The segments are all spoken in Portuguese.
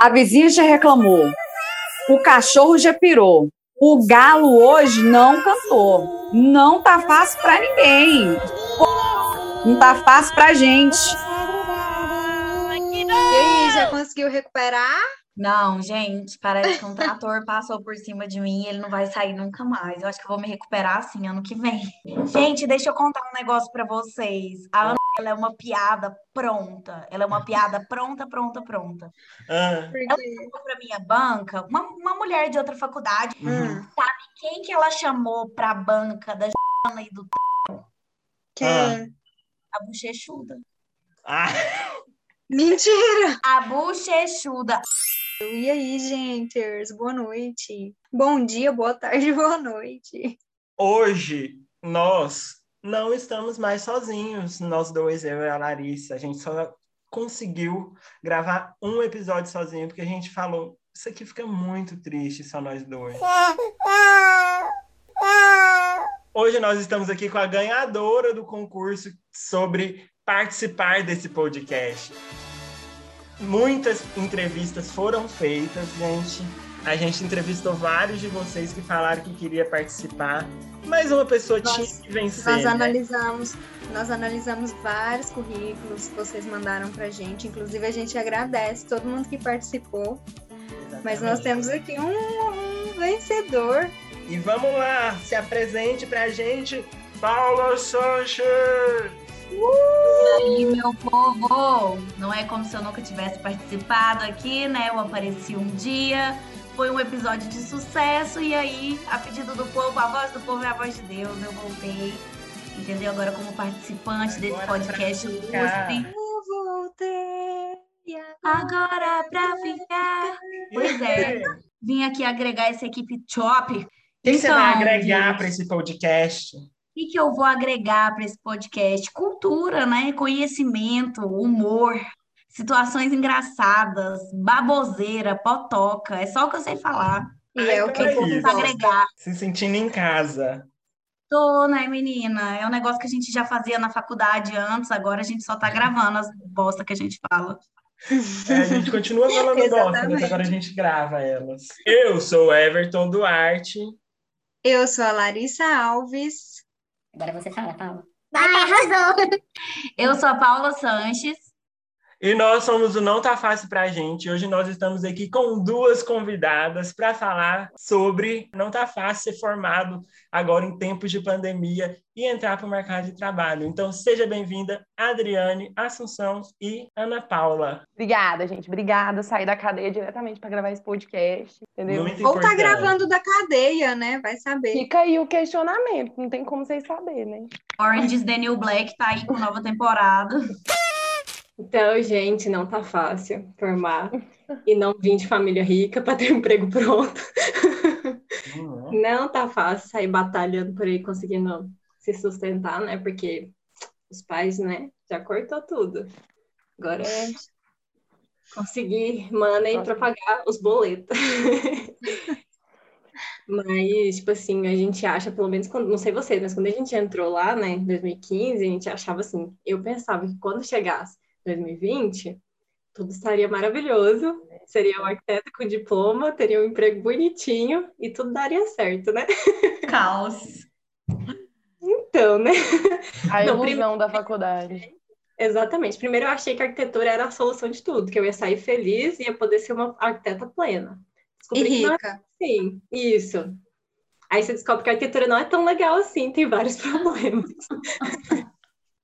A vizinha já reclamou. O cachorro já pirou. O galo hoje não cantou. Não tá fácil para ninguém. Não tá fácil pra gente. E aí, já conseguiu recuperar? Não, gente, parece que um trator passou por cima de mim e ele não vai sair nunca mais. Eu acho que eu vou me recuperar assim ano que vem. Gente, deixa eu contar um negócio para vocês. A Ana, ela é uma piada pronta. Ela é uma piada pronta, pronta, pronta. Ah, Ela chamou pra minha banca uma, uma mulher de outra faculdade. uhum. Sabe quem que ela chamou pra banca da Jana e do Quem? Ah. a bochechuda? Ah, Mentira! A bochechuda. E aí, gente? Boa noite. Bom dia, boa tarde, boa noite. hoje nós não estamos mais sozinhos, nós dois, eu e a Larissa. A gente só conseguiu gravar um episódio sozinho porque a gente falou, isso aqui fica muito triste só nós dois. Hoje nós estamos aqui com a ganhadora do concurso sobre participar desse podcast. Muitas entrevistas foram feitas, gente. A gente entrevistou vários de vocês que falaram que queria participar, mas uma pessoa Nós- tinha que vencer. Nós né? analisamos, nós analisamos vários currículos que vocês mandaram pra gente. Inclusive, a gente agradece todo mundo que participou. Mas nós Exatamente. temos aqui um, um vencedor. E vamos lá, se apresente pra gente, Paula Sanches! E aí, meu povo, não é como se eu nunca tivesse participado aqui, né? Eu apareci um dia, foi um episódio de sucesso, e aí, a pedido do povo, a voz do povo é a voz de Deus, eu voltei, entendeu? Agora, como participante desse Agora podcast pra ficar. ilustre, Eu voltei. agora pra ficar. Pois é, vim aqui agregar essa equipe top. O que você vai Então, agregar para esse podcast? O que, que eu vou agregar para esse podcast? Cultura, né? Conhecimento, humor, situações engraçadas, baboseira, potoca. É só o que eu sei falar. E Ai, é o que. Pra gosta. agregar. Se sentindo em casa. Tô, né, menina? É um negócio que a gente já fazia na faculdade antes, agora a gente só tá gravando as bosta que a gente fala. É, a gente continua falando bosta, mas agora a gente grava elas. Eu sou o Everton Duarte. Eu sou a Larissa Alves. Agora você fala, Paula. Eu sou a Paula Sanches. E nós somos o Não Tá Fácil Pra Gente. Hoje nós estamos aqui com duas convidadas para falar sobre não tá fácil ser formado agora em tempos de pandemia e entrar para o mercado de trabalho. Então, seja bem-vinda, Adriane, Assunção e Ana Paula. Obrigada, gente. Obrigada. Saí da cadeia diretamente para gravar esse podcast, entendeu? Muito Ou tá importante. gravando da cadeia, né? Vai saber. Fica aí o questionamento, não tem como vocês saberem, né? Orange is the New Black tá aí com nova temporada. Então, gente, não tá fácil formar e não vim de família rica para ter um emprego pronto. Uhum. Não tá fácil sair batalhando por aí, conseguindo se sustentar, né? Porque os pais, né, já cortou tudo. Agora é conseguir money para pagar os boletos. Mas, tipo assim, a gente acha, pelo menos quando, não sei vocês, mas quando a gente entrou lá, né, em 2015, a gente achava assim, eu pensava que quando chegasse 2020, tudo estaria maravilhoso, seria um arquiteto com diploma, teria um emprego bonitinho e tudo daria certo, né? Caos. Então, né? A Não, ilusão da faculdade. Exatamente. Primeiro eu achei que a arquitetura era a solução de tudo, que eu ia sair feliz e ia poder ser uma arquiteta plena. E Descobri que não é rica. assim. Isso. Aí você descobre que a arquitetura não é tão legal assim, tem vários problemas.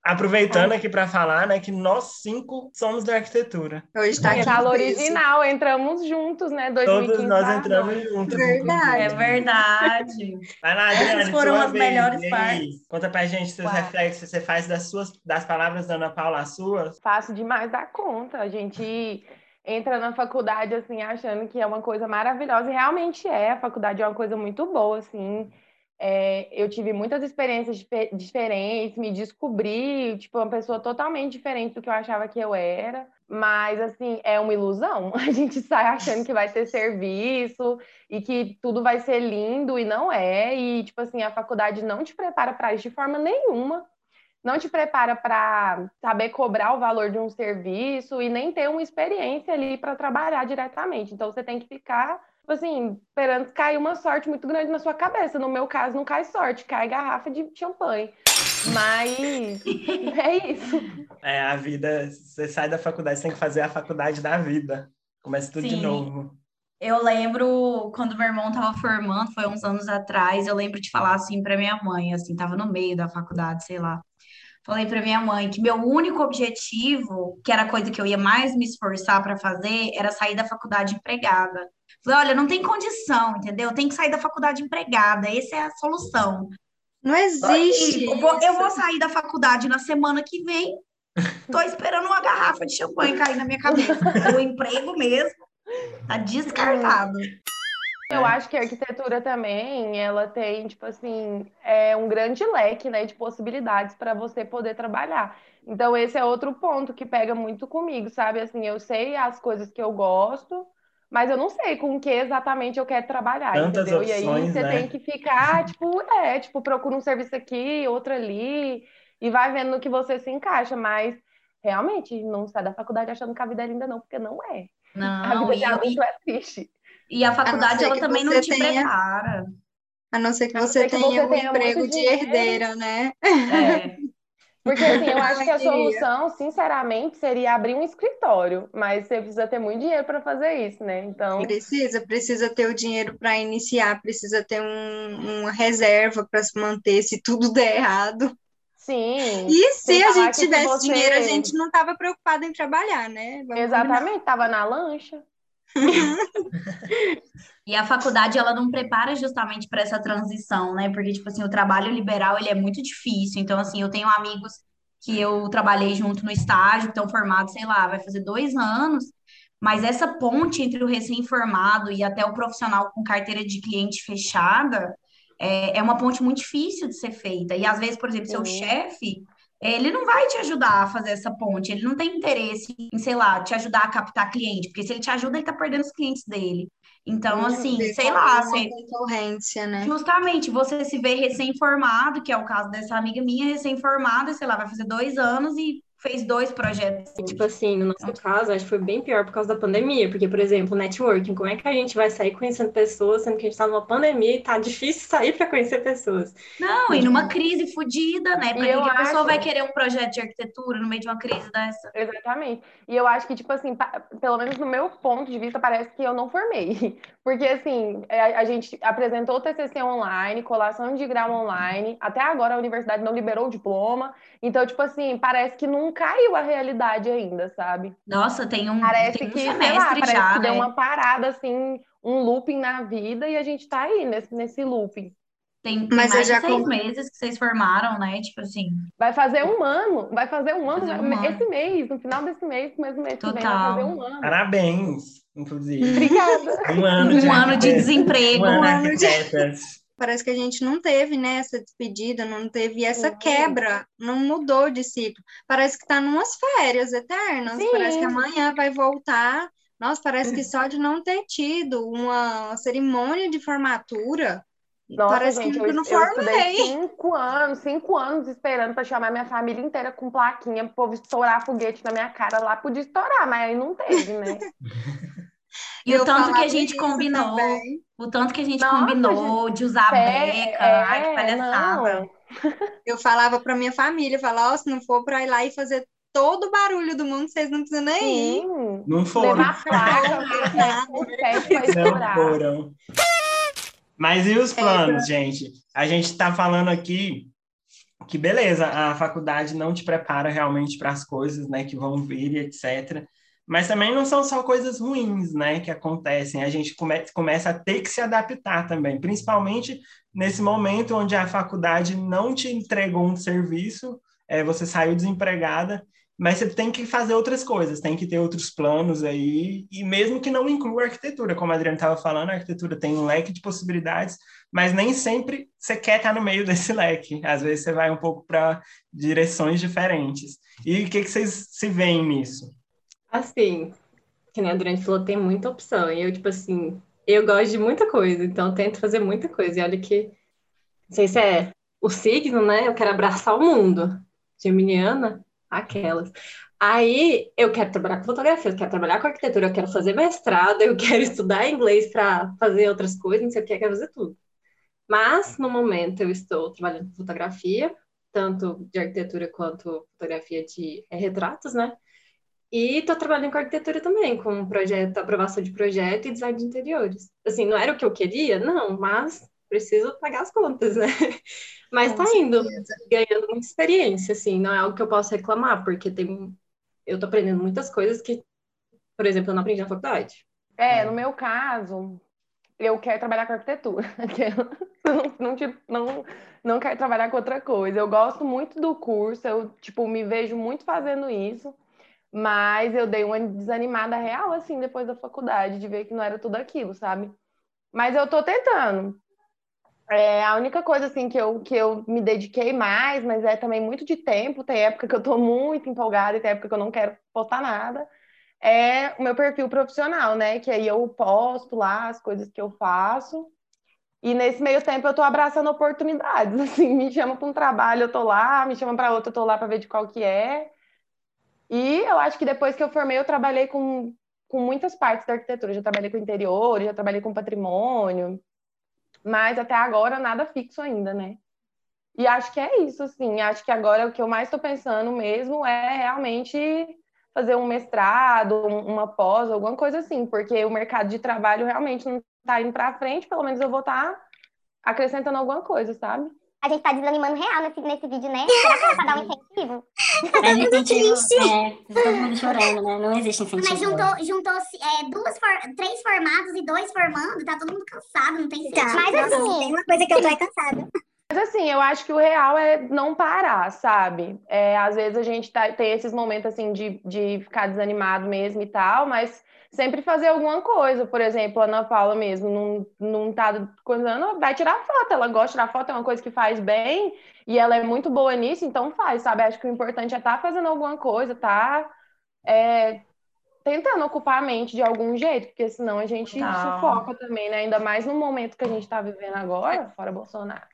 Aproveitando aqui para falar, né, que nós cinco somos da arquitetura. Hoje tá aqui. Fala original, entramos juntos, né? 2015 Todos nós pra entramos nós. juntos. Verdade. É verdade. Vai lá, Essas foram sua as vez. melhores E partes. Conta pra gente seus Uau. reflexos, você faz das suas das palavras da Ana Paula as suas. Fácil demais dar conta. A gente entra na faculdade assim achando que é uma coisa maravilhosa e realmente é. A faculdade é uma coisa muito boa, assim. É, eu tive muitas experiências dife- diferentes, me descobri tipo uma pessoa totalmente diferente do que eu achava que eu era. Mas assim é uma ilusão. A gente sai achando que vai ter serviço e que tudo vai ser lindo e não é. E tipo assim a faculdade não te prepara para isso de forma nenhuma. não te prepara para saber cobrar o valor de um serviço e nem ter uma experiência ali para trabalhar diretamente. Então você tem que ficar, tipo assim, esperando cair uma sorte muito grande na sua cabeça. No meu caso, não cai sorte, cai garrafa de champanhe. Mas é isso. É, a vida, você sai da faculdade, você tem que fazer a faculdade da vida. Começa tudo Sim. de novo. Eu lembro quando meu irmão estava formando, foi uns anos atrás, eu lembro de falar assim para minha mãe, assim, tava no meio da faculdade, sei lá. Falei para minha mãe que meu único objetivo, que era a coisa que eu ia mais me esforçar para fazer, era sair da faculdade empregada. Falei, olha, não tem condição, entendeu? Tem que sair da faculdade empregada, essa é a solução. Não existe. Eu vou, eu vou sair da faculdade na semana que vem. Tô esperando uma garrafa de champanhe cair na minha cabeça. o emprego mesmo Tá descartado. Eu acho que a arquitetura também, ela tem, tipo assim, é um grande leque, né, de possibilidades para você poder trabalhar. Então, esse é outro ponto que pega muito comigo, sabe? Assim, eu sei as coisas que eu gosto, mas eu não sei com que exatamente eu quero trabalhar, Tantas entendeu? Opções, e aí você né? tem que ficar, tipo, é, tipo, procura um serviço aqui, outro ali, e vai vendo no que você se encaixa, mas realmente não sai da faculdade achando que a vida é linda, não, porque não é. Não, a vida de adulto é triste. E a faculdade, a ela também não te tenha... prepara. A não ser que você tenha um emprego de herdeira, né? É. Porque assim, eu acho que a solução, sinceramente, seria abrir um escritório, mas você precisa ter muito dinheiro para fazer isso, né? Então precisa, precisa ter o dinheiro para iniciar, precisa ter um, uma reserva para se manter se tudo der errado. Sim. E se a gente tivesse você... dinheiro, a gente não estava preocupado em trabalhar, né? Vamos Exatamente, estava na lancha. E a faculdade ela não prepara justamente para essa transição, né? Porque tipo assim, o trabalho liberal ele é muito difícil. Então assim, eu tenho amigos que eu trabalhei junto no estágio, estão formados, sei lá, vai fazer dois anos. Mas essa ponte entre o recém-formado e até o profissional com carteira de cliente fechada, é, é uma ponte muito difícil de ser feita. E às vezes, por exemplo, seu chefe, ele não vai te ajudar a fazer essa ponte, ele não tem interesse em, sei lá, te ajudar a captar cliente, porque se ele te ajuda, ele tá perdendo os clientes dele. Então, assim, sei lá, você... concorrência, né? Justamente, você se vê recém-formado, que é o caso dessa amiga minha, recém-formada, sei lá, vai fazer dois anos e fez dois projetos. Tipo assim, no nosso caso, acho que foi bem pior por causa da pandemia, porque, por exemplo, networking, como é que a gente vai sair conhecendo pessoas, sendo que a gente tá numa pandemia e tá difícil sair para conhecer pessoas? Não, e numa crise fodida, né? Porque que a pessoa vai querer um projeto de arquitetura no meio de uma crise dessa? Exatamente. E eu acho que, tipo assim, pelo menos no meu ponto de vista, parece que eu não formei. Porque, assim, é, a, gente apresentou o TCC online, colação de grau online, até agora a universidade não liberou o diploma. Então, tipo assim, parece que não caiu a realidade ainda, sabe? Nossa, tem um, parece tem um que, semestre lá, parece já, que né? deu uma parada, assim, um looping na vida e a gente tá aí nesse, nesse looping. Tem, tem Mas mais de seis meses que vocês formaram, né? Tipo assim. Vai fazer um ano, vai fazer um ano, fazer um esse ano. mês, no final desse mês, mesmo mês Total. que vem, vai fazer um ano. Parabéns! inclusive. Obrigada. Um ano de, um ano de desemprego. Um ano de... Parece que a gente não teve né, essa despedida, não teve essa quebra, não mudou de ciclo. Parece que está numas férias eternas, Sim. parece que amanhã vai voltar. Nossa, parece que só de não ter tido uma cerimônia de formatura, nossa, Parece gente, que eu, não formei. Eu cinco anos, cinco anos esperando para chamar minha família inteira com plaquinha, o povo estourar foguete na minha cara lá, podia estourar, mas aí não teve, né? E o tanto que a gente combinou, também. o tanto que a gente Nossa, combinou gente, de usar é, beca, é, ai, que palhaçada. Eu falava para minha família, falava, oh, se não for para ir lá e fazer todo o barulho do mundo, vocês não precisam nem Sim. ir. Não foram. Levar placa, não foram. Mas e os planos, é, gente? A gente está falando aqui que, beleza, a faculdade não te prepara realmente para as coisas né, que vão vir e etc. Mas também não são só coisas ruins né, que acontecem. A gente come começa a ter que se adaptar também, principalmente nesse momento onde a faculdade não te entregou um serviço, é, você saiu desempregada mas você tem que fazer outras coisas, tem que ter outros planos aí, e mesmo que não inclua arquitetura, como a Adriana estava falando, a arquitetura tem um leque de possibilidades, mas nem sempre você quer estar no meio desse leque, às vezes você vai um pouco para direções diferentes. E o que, que vocês se veem nisso? Assim, que nem a Adriana falou, tem muita opção, e eu, tipo assim, eu gosto de muita coisa, então tento fazer muita coisa, e olha que, não sei se é o signo, né, eu quero abraçar o mundo, geminiana, aquelas. Aí eu quero trabalhar com fotografia, eu quero trabalhar com arquitetura, eu quero fazer mestrado, eu quero estudar inglês para fazer outras coisas, não sei o que, eu quero fazer tudo. Mas, no momento, eu estou trabalhando com fotografia, tanto de arquitetura quanto fotografia de é, retratos, né? E estou trabalhando com arquitetura também, com projeto, aprovação de projeto e design de interiores. Assim, não era o que eu queria? Não, mas preciso pagar as contas, né? Mas está indo, ganhando muita experiência, assim, não é algo que eu posso reclamar, porque tem, eu tô aprendendo muitas coisas que, por exemplo, eu não aprendi na faculdade. É, no meu caso, eu quero trabalhar com arquitetura. não, não, não, não quero trabalhar com outra coisa. Eu gosto muito do curso, eu, tipo, me vejo muito fazendo isso. Mas eu dei uma desanimada real, assim, depois da faculdade, de ver que não era tudo aquilo, sabe? Mas eu tô tentando. É a única coisa, assim, que eu, que eu me dediquei mais, mas é também muito de tempo, tem época que eu tô muito empolgada e tem época que eu não quero postar nada, é o meu perfil profissional, né? Que aí eu posto lá as coisas que eu faço. E nesse meio tempo eu tô abraçando oportunidades, assim, me chama para um trabalho, eu tô lá, me chama para outro, eu tô lá para ver de qual que é. E eu acho que depois que eu formei, eu trabalhei com, com muitas partes da arquitetura. Já trabalhei com interior, já trabalhei com patrimônio, mas até agora nada fixo ainda, né? E acho que é isso, assim. Acho que agora o que eu mais estou pensando mesmo é realmente fazer um mestrado, uma pós, alguma coisa assim, porque o mercado de trabalho realmente não está indo para frente, pelo menos eu vou estar tá acrescentando alguma coisa, sabe? A gente tá desanimando real nesse, nesse vídeo, né? Será que pra dar um incentivo? É muito triste. É, todo mundo chorando, né? Não existe incentivo. Mas juntou, juntou é, duas for, três formados e dois formando, tá todo mundo cansado, não tem tá, Mas assim, tem uma coisa que eu tô é cansada. Mas assim, eu acho que o real é não parar, sabe? É, às vezes a gente tá, tem esses momentos assim de, de ficar desanimado mesmo e tal, mas sempre fazer alguma coisa. Por exemplo, a Ana Paula mesmo não, não tá coisando, vai tirar foto. Ela gosta de tirar foto, é uma coisa que faz bem e ela é muito boa nisso, então faz, sabe? Acho que o importante é estar tá fazendo alguma coisa, tá é, tentando ocupar a mente de algum jeito, porque senão a gente não. sufoca também, né? Ainda mais no momento que a gente está vivendo agora, fora Bolsonaro.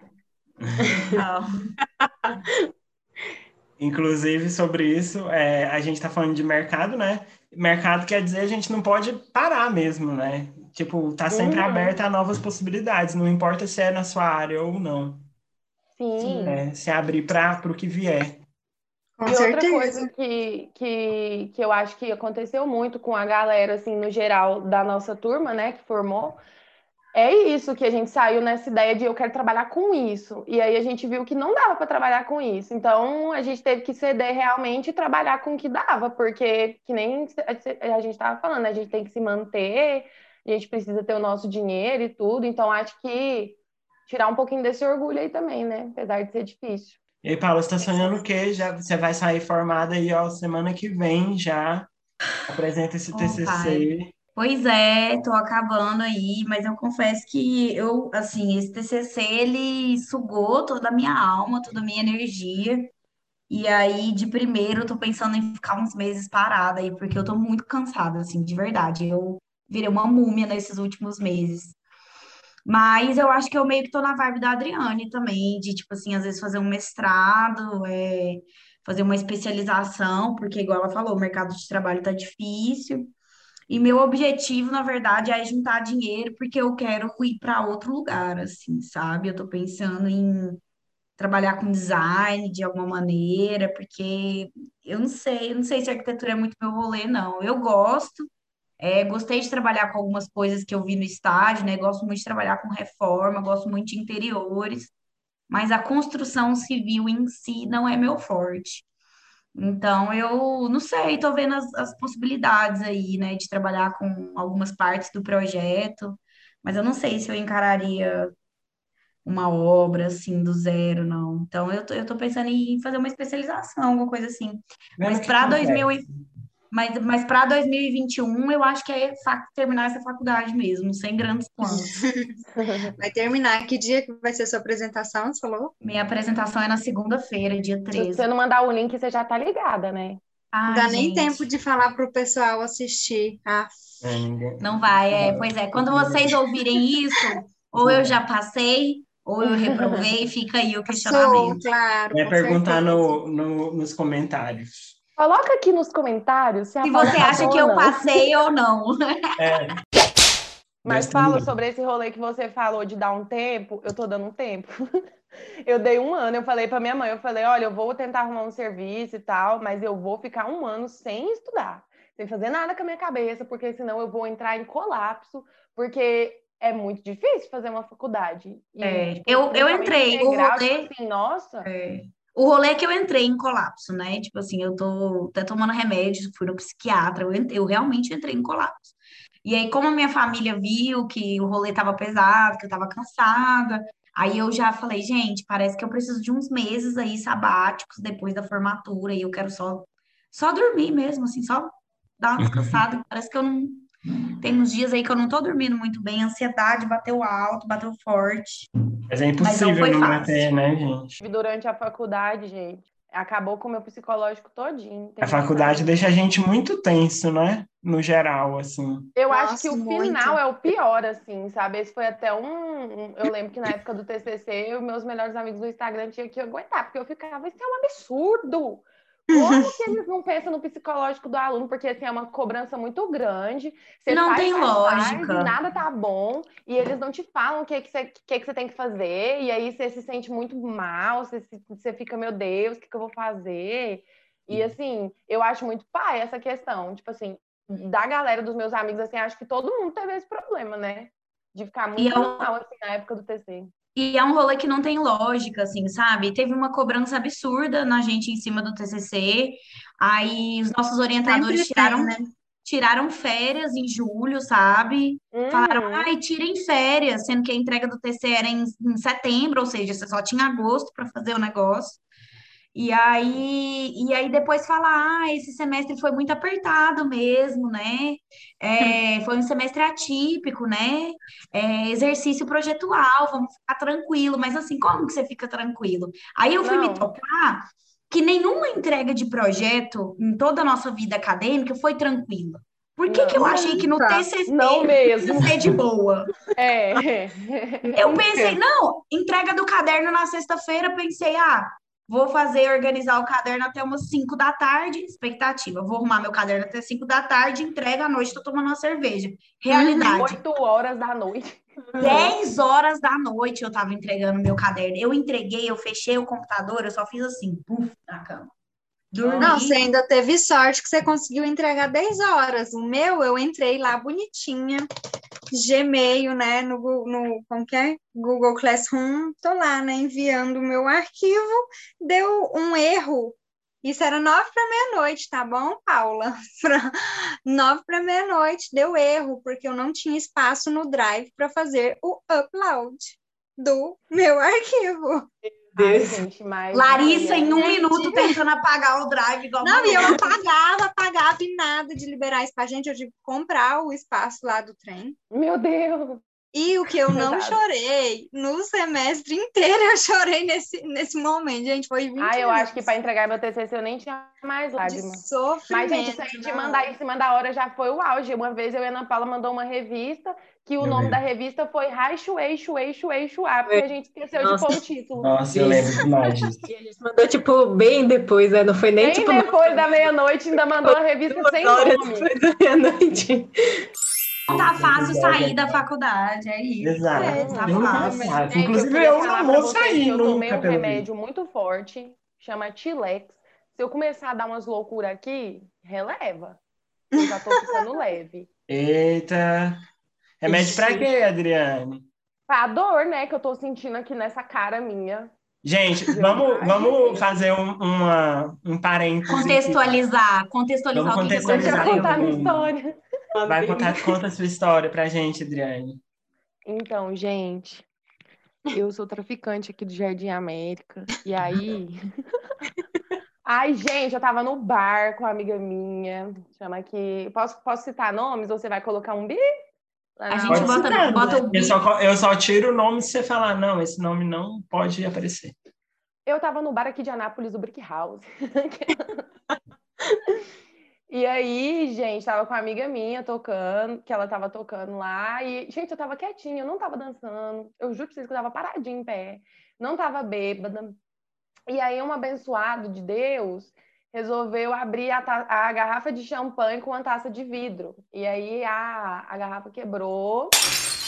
Inclusive, sobre isso, é, a gente está falando de mercado, né? Mercado quer dizer a gente não pode parar mesmo, né? Tipo, tá sempre uhum. aberto a novas possibilidades, não importa se é na sua área ou não. Sim. É, se abrir para o que vier. Com e certeza. outra coisa que, que, que eu acho que aconteceu muito com a galera, assim, no geral, da nossa turma, né, que formou, é isso que a gente saiu nessa ideia de eu quero trabalhar com isso. E aí a gente viu que não dava para trabalhar com isso. Então a gente teve que ceder realmente e trabalhar com o que dava, porque que nem a gente estava falando, a gente tem que se manter, a gente precisa ter o nosso dinheiro e tudo. Então acho que tirar um pouquinho desse orgulho aí também, né? Apesar de ser difícil. E aí, Paula, você está sonhando o quê? Já, você vai sair formada aí, ó, semana que vem já. Apresenta esse TCC. Pai. Pois é, tô acabando aí, mas eu confesso que eu, assim, esse TCC, ele sugou toda a minha alma, toda a minha energia. E aí, de primeiro, eu tô pensando em ficar uns meses parada aí, porque eu tô muito cansada, assim, de verdade. Eu virei uma múmia nesses últimos meses. Mas eu acho que eu meio que tô na vibe da Adriane também, de, tipo assim, às vezes fazer um mestrado, é, fazer uma especialização, porque, igual ela falou, o mercado de trabalho tá difícil. E meu objetivo, na verdade, é juntar dinheiro porque eu quero ir para outro lugar, assim, sabe? Eu tô pensando em trabalhar com design de alguma maneira, porque eu não sei, eu não sei se arquitetura é muito meu rolê, não. Eu gosto, é, gostei de trabalhar com algumas coisas que eu vi no estádio, né? Gosto muito de trabalhar com reforma, gosto muito de interiores, mas a construção civil em si não é meu forte. Então, eu não sei, estou vendo as, as, possibilidades aí, né, de trabalhar com algumas partes do projeto, mas eu não sei se eu encararia uma obra assim do zero, não. Então, eu tô, eu tô pensando em fazer uma especialização, alguma coisa assim. Mas para 2000 mas, mas para 2021, eu acho que é terminar essa faculdade mesmo, sem grandes planos. Vai terminar. Que dia que vai ser a sua apresentação, você falou? Minha apresentação é na segunda-feira, dia 13. Se você não mandar o link, você já tá ligada, né? Não dá nem tempo de falar para o pessoal assistir. Ah. Não vai, é, pois é. Quando vocês ouvirem isso, ou eu já passei, ou eu reprovei, fica aí o Sou, questionamento. claro. Vai perguntar no, no- nos comentários. Coloca aqui nos comentários se, a Se você acha passou que eu não. passei ou não. É. Mas fala sobre esse rolê que você falou de dar um tempo. Eu tô dando um tempo. Eu dei um ano, eu falei pra minha mãe, eu falei, olha, eu vou tentar arrumar um serviço e tal, mas eu vou ficar um ano sem estudar, sem fazer nada com a minha cabeça, porque senão eu vou entrar em colapso, porque é muito difícil fazer uma faculdade. E, É, tipo, eu- eu entrei, o integral, rolê- tipo assim, nossa, O rolê é que eu entrei em colapso, né? Tipo assim, eu tô até tomando remédio, fui no psiquiatra, eu, ent- eu realmente entrei em colapso. E aí, como a minha família viu que o rolê tava pesado, que eu tava cansada, aí eu já falei, gente, parece que eu preciso de uns meses aí sabáticos depois da formatura, e eu quero só, só dormir mesmo, assim, só dar uma descansada. Parece que eu não. Tem uns dias aí que eu não tô dormindo muito bem, a ansiedade bateu alto, bateu forte. Mas é Mas não impossível foi não fácil. bater, né, gente? durante a faculdade, gente, acabou com o meu psicológico todinho. A faculdade deixa a gente muito tenso, né? No geral, assim. Eu Nossa, acho que o muito. final é o pior, assim, sabe? Esse foi até um. Eu lembro que na época do TCC, os meus melhores amigos do Instagram tinham que aguentar, porque eu ficava, isso é um absurdo. Como que eles não pensam no psicológico do aluno? Porque, assim, é uma cobrança muito grande. Você Não faz, tem faz, faz, lógica. e nada tá bom. E eles não te falam o que, que, você, que, que você tem que fazer. E aí você se sente muito mal. Você, se- você fica, meu Deus, o que, que eu vou fazer? E, assim, eu acho muito pai essa questão. Tipo assim, da galera dos meus amigos, assim, acho que todo mundo teve esse problema, né? De ficar muito é um- mal, assim, na época do TC. E é um rolê que não tem lógica, assim, sabe? Teve uma cobrança absurda na gente em cima do TCC. Aí os nossos orientadores Sempre tem, tiraram, né? tiraram férias em julho, sabe? Falaram, Uhum. ai, tirem férias, sendo que a entrega do TC era em, em setembro, ou seja, você só tinha agosto para fazer o negócio. E aí, e aí depois fala, ah, esse semestre foi muito apertado mesmo, né? É, foi um semestre atípico, né? É, exercício projetual, vamos ficar tranquilo. Mas assim, como que você fica tranquilo? Aí eu fui me Não. tocar que nenhuma entrega de projeto em toda a nossa vida acadêmica foi tranquila. Por que que eu Não, achei que no nunca. TCC Não mesmo. ia ser de boa? É. Eu pensei, não, entrega do caderno na sexta-feira, pensei, ah, vou fazer, organizar o caderno até umas 5 da tarde, expectativa, vou arrumar meu caderno até 5 da tarde, entrega à noite, tô tomando uma cerveja. Realidade, Oito horas da noite. 10 horas da noite eu tava entregando meu caderno. Eu entreguei, eu fechei o computador, eu só fiz assim, puf, na cama. Dormi. Não, você ainda teve sorte que você conseguiu entregar 10 horas. O meu, eu entrei lá bonitinha, Gmail, né, no, no como que é? Google Classroom, tô lá, né, enviando o meu arquivo, deu um erro. Isso era nove para meia-noite, tá bom, Paula? Nove para meia-noite deu erro, porque eu não tinha espaço no Drive para fazer o upload do meu arquivo. Ai, Deus. gente, mas. Larissa, em um Gente. minuto, tentando apagar o drive igual Não, e eu apagava, apagava e nada de liberar espaço. Gente, eu tive que comprar o espaço lá do trem. Meu Deus. E o que eu não Verdade. chorei no semestre inteiro, eu chorei nesse, nesse momento, gente. Foi 20 Ah, eu acho que para entregar meu TCC eu nem tinha mais de lágrimas. sofrimento. Mas, gente, isso aí de mandar em cima da hora já foi o auge. Uma vez eu e a Ana Paula mandou uma revista que o Eu nome lembro. da revista foi Rai Shuei Shuei Shuei Shuá, porque a gente esqueceu Nossa. de pôr o título. Nossa, eu lembro demais disso. E a gente mandou, tipo, bem depois, né? Não foi nem, Nem tipo, depois da meia-noite ainda mandou a revista duas sem horas nome. depois da meia-noite. Não tá fácil sair da faculdade, é isso. Exato. É, tá não fácil. Gente, Inclusive, eu falar não vou sair Eu tomei um remédio muito forte, chama Tilex. Se eu começar a dar umas loucuras aqui, releva. Eu já tô ficando leve. Eita. Remédio pra quê, Adriane? Pra dor, né, que eu tô sentindo aqui nessa cara minha. Gente, vamos, vamos fazer um, uma, um parênteses. aqui. Contextualizar, contextualizar Vamos o que contextualizar. Deixa eu contar a minha história. Vai contar, conta a sua história pra gente, Adriane. Então, gente, eu sou traficante aqui do Jardim América. E aí. Ai, gente, eu tava no bar com uma amiga minha. Chama aqui. Posso, posso citar nomes ou você vai colocar um bi? A gente Pode bota- citar, bota né? o eu, só, eu só tiro o nome se você falar, não, esse nome não pode aparecer. Eu tava no bar aqui de Anápolis, do Brick House. E aí, gente, tava com uma amiga minha tocando, que ela tava tocando lá. E, gente, eu tava quietinha, eu não tava dançando. Eu juro pra vocês que eu tava paradinha em pé. Não tava bêbada. E aí, um abençoado de Deus resolveu abrir a, a garrafa de champanhe com uma taça de vidro. E aí, a, a garrafa quebrou.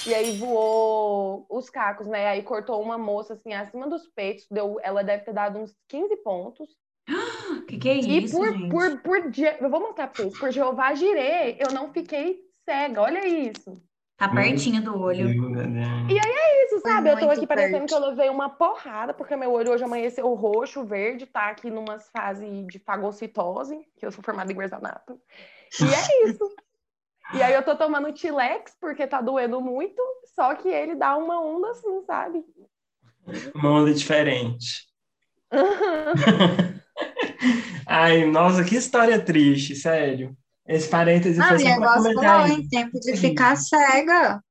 E aí voou os cacos, né? Aí cortou uma moça assim acima dos peitos, deu, ela deve ter dado uns 15 pontos. Que que é E isso, por, gente? por, por, eu vou mostrar pra vocês, por Jeová girei, eu não fiquei cega, olha isso. Tá pertinho do olho. Isso, Foi sabe? Eu tô aqui parecendo perto. que eu levei uma porrada, porque meu olho hoje amanheceu roxo, verde, tá aqui numas fases de fagocitose, que eu sou formada em Anatomy. E é isso. E aí eu tô tomando Tilex, porque tá doendo muito, só que ele dá uma onda assim, sabe? Uma onda diferente. Ai, nossa, que história triste, sério. Esse parêntese Ah, foi só pra negócio comentar isso. em tempo de ficar cega.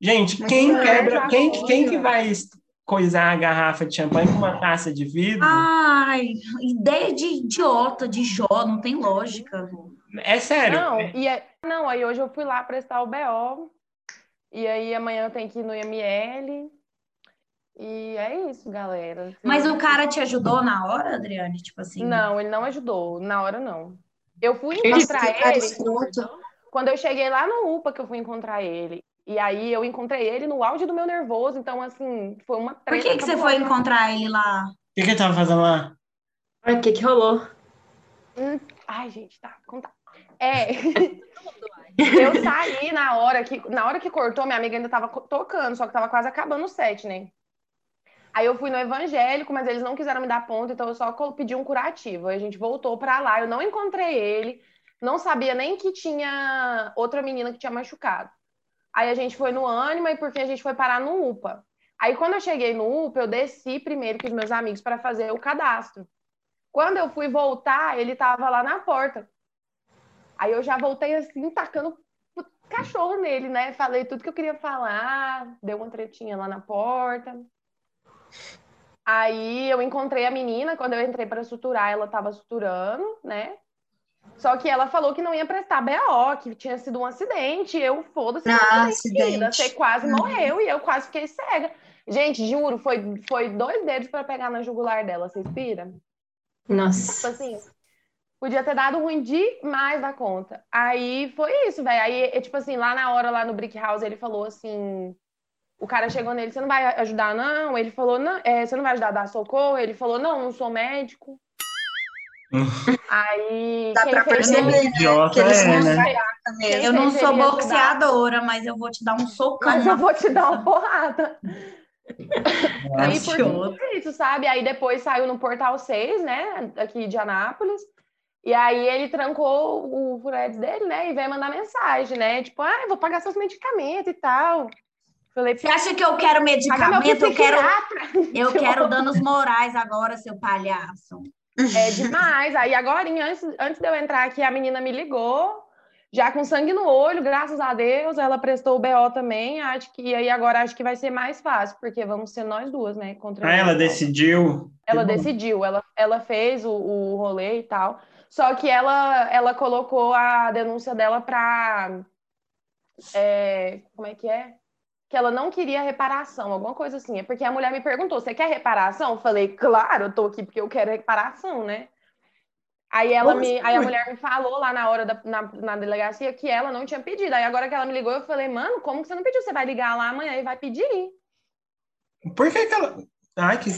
Gente, Muito quem quebra, quem, foi, quem que vai coisar a garrafa de champanhe com uma taça de vidro? Ai, ideia de idiota, de Jó, não tem lógica. É sério. Não, é- e aí, não, aí hoje eu fui lá prestar o BO. E aí amanhã eu tenho que ir no IML. E é isso, galera. Mas o cara te ajudou na hora, Adriane? Tipo assim. Não, ele não ajudou. Na hora, não. Eu fui encontrar ele escroto. quando eu cheguei lá no UPA que eu fui encontrar ele. E aí eu encontrei ele no auge do meu nervoso. Então, assim, foi uma Por treta que, que você foi encontrar ele lá? O que, que ele tava fazendo lá? O que que rolou? Ai, gente, tá, contar. É. eu saí na hora que na hora que cortou, minha amiga ainda tava tocando, só que tava quase acabando o set, né? Aí eu fui no evangélico, mas eles não quiseram me dar ponto, então eu só pedi um curativo. Aí a gente voltou pra lá, eu não encontrei ele, não sabia nem que tinha outra menina que tinha machucado. Aí a gente foi no Anima e por fim a gente foi parar no UPA. Aí quando eu cheguei no UPA, eu desci primeiro com os meus amigos para fazer o cadastro. Quando eu fui voltar, ele tava lá na porta. Aí eu já voltei assim, tacando cachorro nele, né? Falei tudo que eu queria falar, deu uma tretinha lá na porta. Aí eu encontrei a menina, quando eu entrei para suturar, ela tava suturando, né? Só que ela falou que não ia prestar BO, que tinha sido um acidente. Eu, foda-se, Ah. Você quase Uhum. morreu e eu quase fiquei cega. Gente, juro, foi, foi dois dedos para pegar na jugular dela, vocês piram? Tipo Nossa. assim, podia ter dado ruim demais da conta. Aí foi isso, velho. Aí, é, tipo assim, lá na hora, lá no Brick House, ele falou assim. O cara chegou nele, você não vai ajudar, não? Ele falou, não, é, você não vai ajudar a dar socorro? Ele falou, não, não sou médico. Aí. Dá quem pra fez perceber, né? Idiota Que eles é, são né? Eu não sou ele ajudar? boxeadora, mas eu vou te dar um socão. Mas eu vou te dar uma porrada. Aí por tudo isso, sabe? Aí depois saiu no Portal 6, né? Aqui de Anápolis. E aí ele trancou o Fred dele, né? E veio mandar mensagem, né? Tipo, ah, eu vou pagar seus medicamentos e tal. Falei, Você acha que eu quero medicamento? Eu quero, eu quero danos morais agora, seu palhaço. É demais. Aí agora, antes, antes de eu entrar aqui, a menina me ligou, já com sangue no olho, graças a Deus. Ela prestou o BO também. Acho que, e aí agora acho que vai ser mais fácil, porque vamos ser nós duas, né? Contra Ah, ela decidiu. Ela decidiu, ela, ela fez o, o rolê e tal. Só que ela, ela colocou a denúncia dela para. como é que é? Que ela não queria reparação, alguma coisa assim. É porque a mulher me perguntou: você quer reparação? Eu falei, claro, eu tô aqui porque eu quero reparação, né? Aí, ela Como me, assim, aí a mulher me falou lá na hora da, na, na delegacia que ela não tinha pedido. Aí agora que ela me ligou, eu falei, mano, como que você não pediu? Você vai ligar lá amanhã e vai pedir. Por que que ela... Ai, que...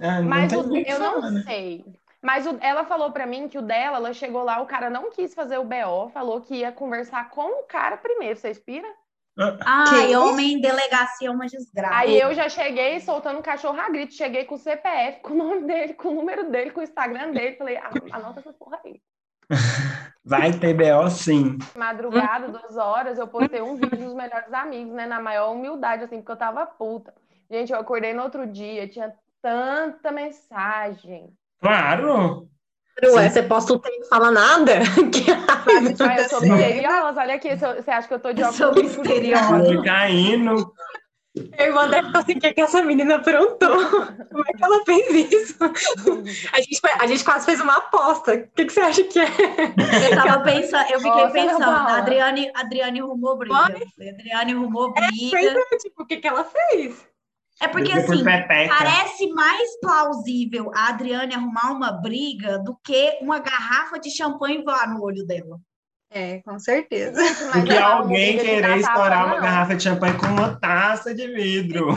Ah, não Mas o- eu não falar, né? sei. Mas o- ela falou pra mim que o dela, ela chegou lá, o cara não quis fazer o BO, falou que ia conversar com o cara primeiro. Você inspira? Ai, Que? homem em delegacia é uma desgraça. Aí eu já cheguei soltando cachorro a grito, cheguei com o CPF, com o nome dele, com o número dele, com o Instagram dele. Falei, ah, anota essa porra aí. Vai ter BO sim. Madrugada, duas horas, eu postei um vídeo dos melhores amigos, né? Na maior humildade, assim, porque eu tava puta. Gente, eu acordei no outro dia, tinha tanta mensagem. Claro. Ué, você posta um tempo e fala nada? Que raiva. Ai, eu sou misteriosa, olha aqui, se eu- você acha que eu tô de Eu óculos sou escuros? misteriosa. Caindo. A irmã deve falar assim, o que, que essa menina aprontou? Como é que ela fez isso? A gente, foi- a gente quase fez uma aposta. O que, que você acha que é? Eu tava pensando, eu fiquei Nossa, pensando, a Adriane, Adriane arrumou briga. A Adriane arrumou Pois briga. é, tipo, o que, que ela fez? É porque assim, parece mais plausível a Adriane arrumar uma briga do que uma garrafa de champanhe voar no olho dela. É, com certeza. Do que alguém querer estourar uma não. garrafa de champanhe com uma taça de vidro.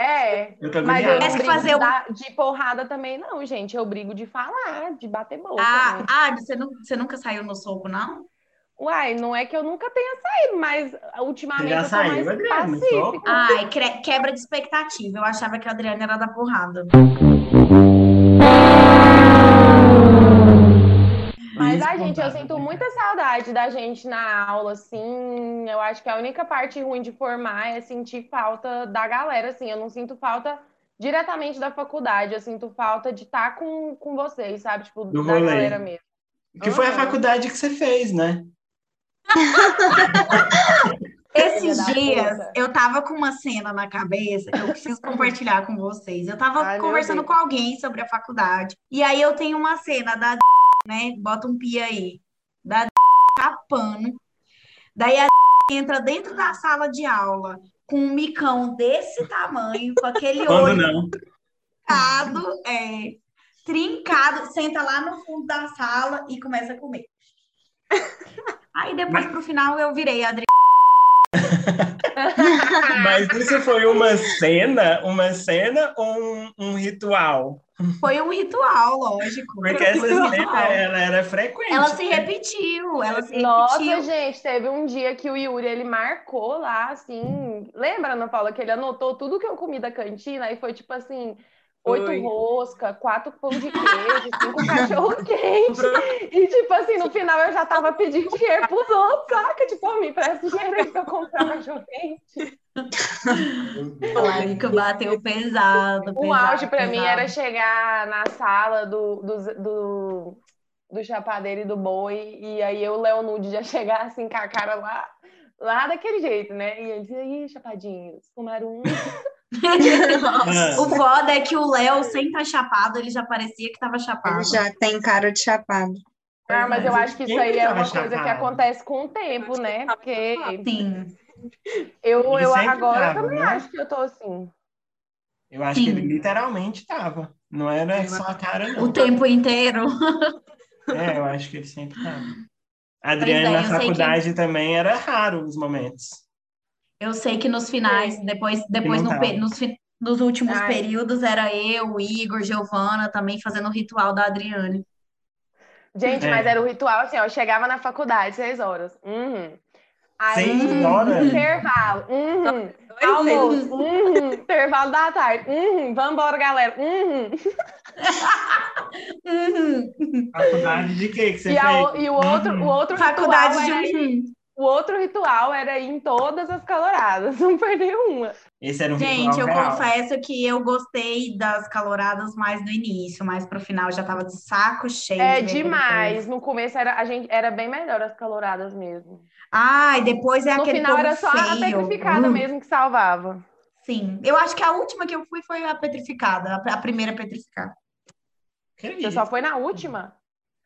É, Eu mas eu não fazer de, um- de porrada também, não, gente. Eu brigo de falar, de bater boca. Ah, né? ah você, não, você nunca saiu no soco, não? Uai, não é que eu nunca tenha saído, mas ultimamente já eu tô saiu, mais Adriana, no pacífica. Ai, quebra de expectativa. Eu achava que a Adriane era da porrada. Mas, ai, gente, eu sinto né? muita saudade da gente na aula, assim. Eu acho que a única parte ruim de formar é sentir falta da galera, assim. Eu não sinto falta diretamente da faculdade, eu sinto falta de estar com, com vocês, sabe? Tipo, Do da rolê. galera mesmo. Que foi a Aham. faculdade que você fez, né? Esses dias eu tava com uma cena na cabeça que eu preciso compartilhar com vocês. Eu tava conversando com alguém sobre a faculdade. E aí eu tenho uma cena da né? Bota um pi aí. Da capando. Daí a entra dentro da sala de aula com um micão desse tamanho, com aquele Quando olho não? trincado, é, trincado, senta lá no fundo da sala e começa a comer. Aí depois, pro final, eu virei a Adri. Mas isso foi uma cena, uma cena ou um, um ritual? Foi um ritual, lógico. Porque essa um cena, ritual. ela era frequente. Ela se repetiu, ela se Nossa, repetiu. gente, teve um dia que o Yuri, ele marcou lá, assim... Lembra, Ana Paula, que ele anotou tudo que eu comi da cantina e foi, tipo assim... Oito Foi. rosca, quatro pão de queijo, cinco cachorro quente. E, tipo assim, no final eu já tava pedindo dinheiro pros outros, saca? Tipo, me empresta dinheiro aí pra eu comprar cachorro quente. Larica bateu pesado, O pesado, auge pra mim pesado. era chegar na sala do, do, do, do chapadeiro e do boi, e aí eu, Leonude, já chegar assim com a cara lá, lá daquele jeito, né? E ele dizia, ih, chapadinhos, comeram um. Ah, O foda é que o Léo, sem estar chapado, ele já parecia que tava chapado. Ele já tem cara de chapado. Ah, mas eu acho que isso aí que é uma coisa que acontece com o tempo, né? Porque Sim, eu, eu sempre agora tava, também né? acho que eu tô assim. eu acho que Sim. ele literalmente tava. Não era só a cara, não. o tempo inteiro. É, eu acho que ele sempre tava. A Adriana é, na sei que- faculdade também era raro os momentos. Eu sei que nos finais, depois, depois no nos, nos últimos Ai. períodos, era eu, o Igor, Giovana também fazendo o ritual da Adriane. Gente, É. mas era o ritual assim, ó, eu chegava na faculdade, seis horas. Uhum. Aí, Seis horas? intervalo. Uhum. Almoço. Uhum. Intervalo da tarde. Uhum. Vambora, galera. Uhum. Uhum. Faculdade de quê que você E, fez? a o- e o outro, Uhum. o outro Faculdade ritual de um. O outro ritual era ir em todas as caloradas, não perder uma. Esse era um Gente, ritual eu real. confesso que eu gostei das caloradas mais no início, mas pro final já tava de saco cheio. É de demais. No começo era, a gente, era bem melhor as caloradas mesmo. Ai, depois é No aquele final povo era só a feio. petrificada Hum, mesmo que salvava. Sim, eu acho que a última que eu fui foi a petrificada, a a primeira petrificada. Você só foi na última?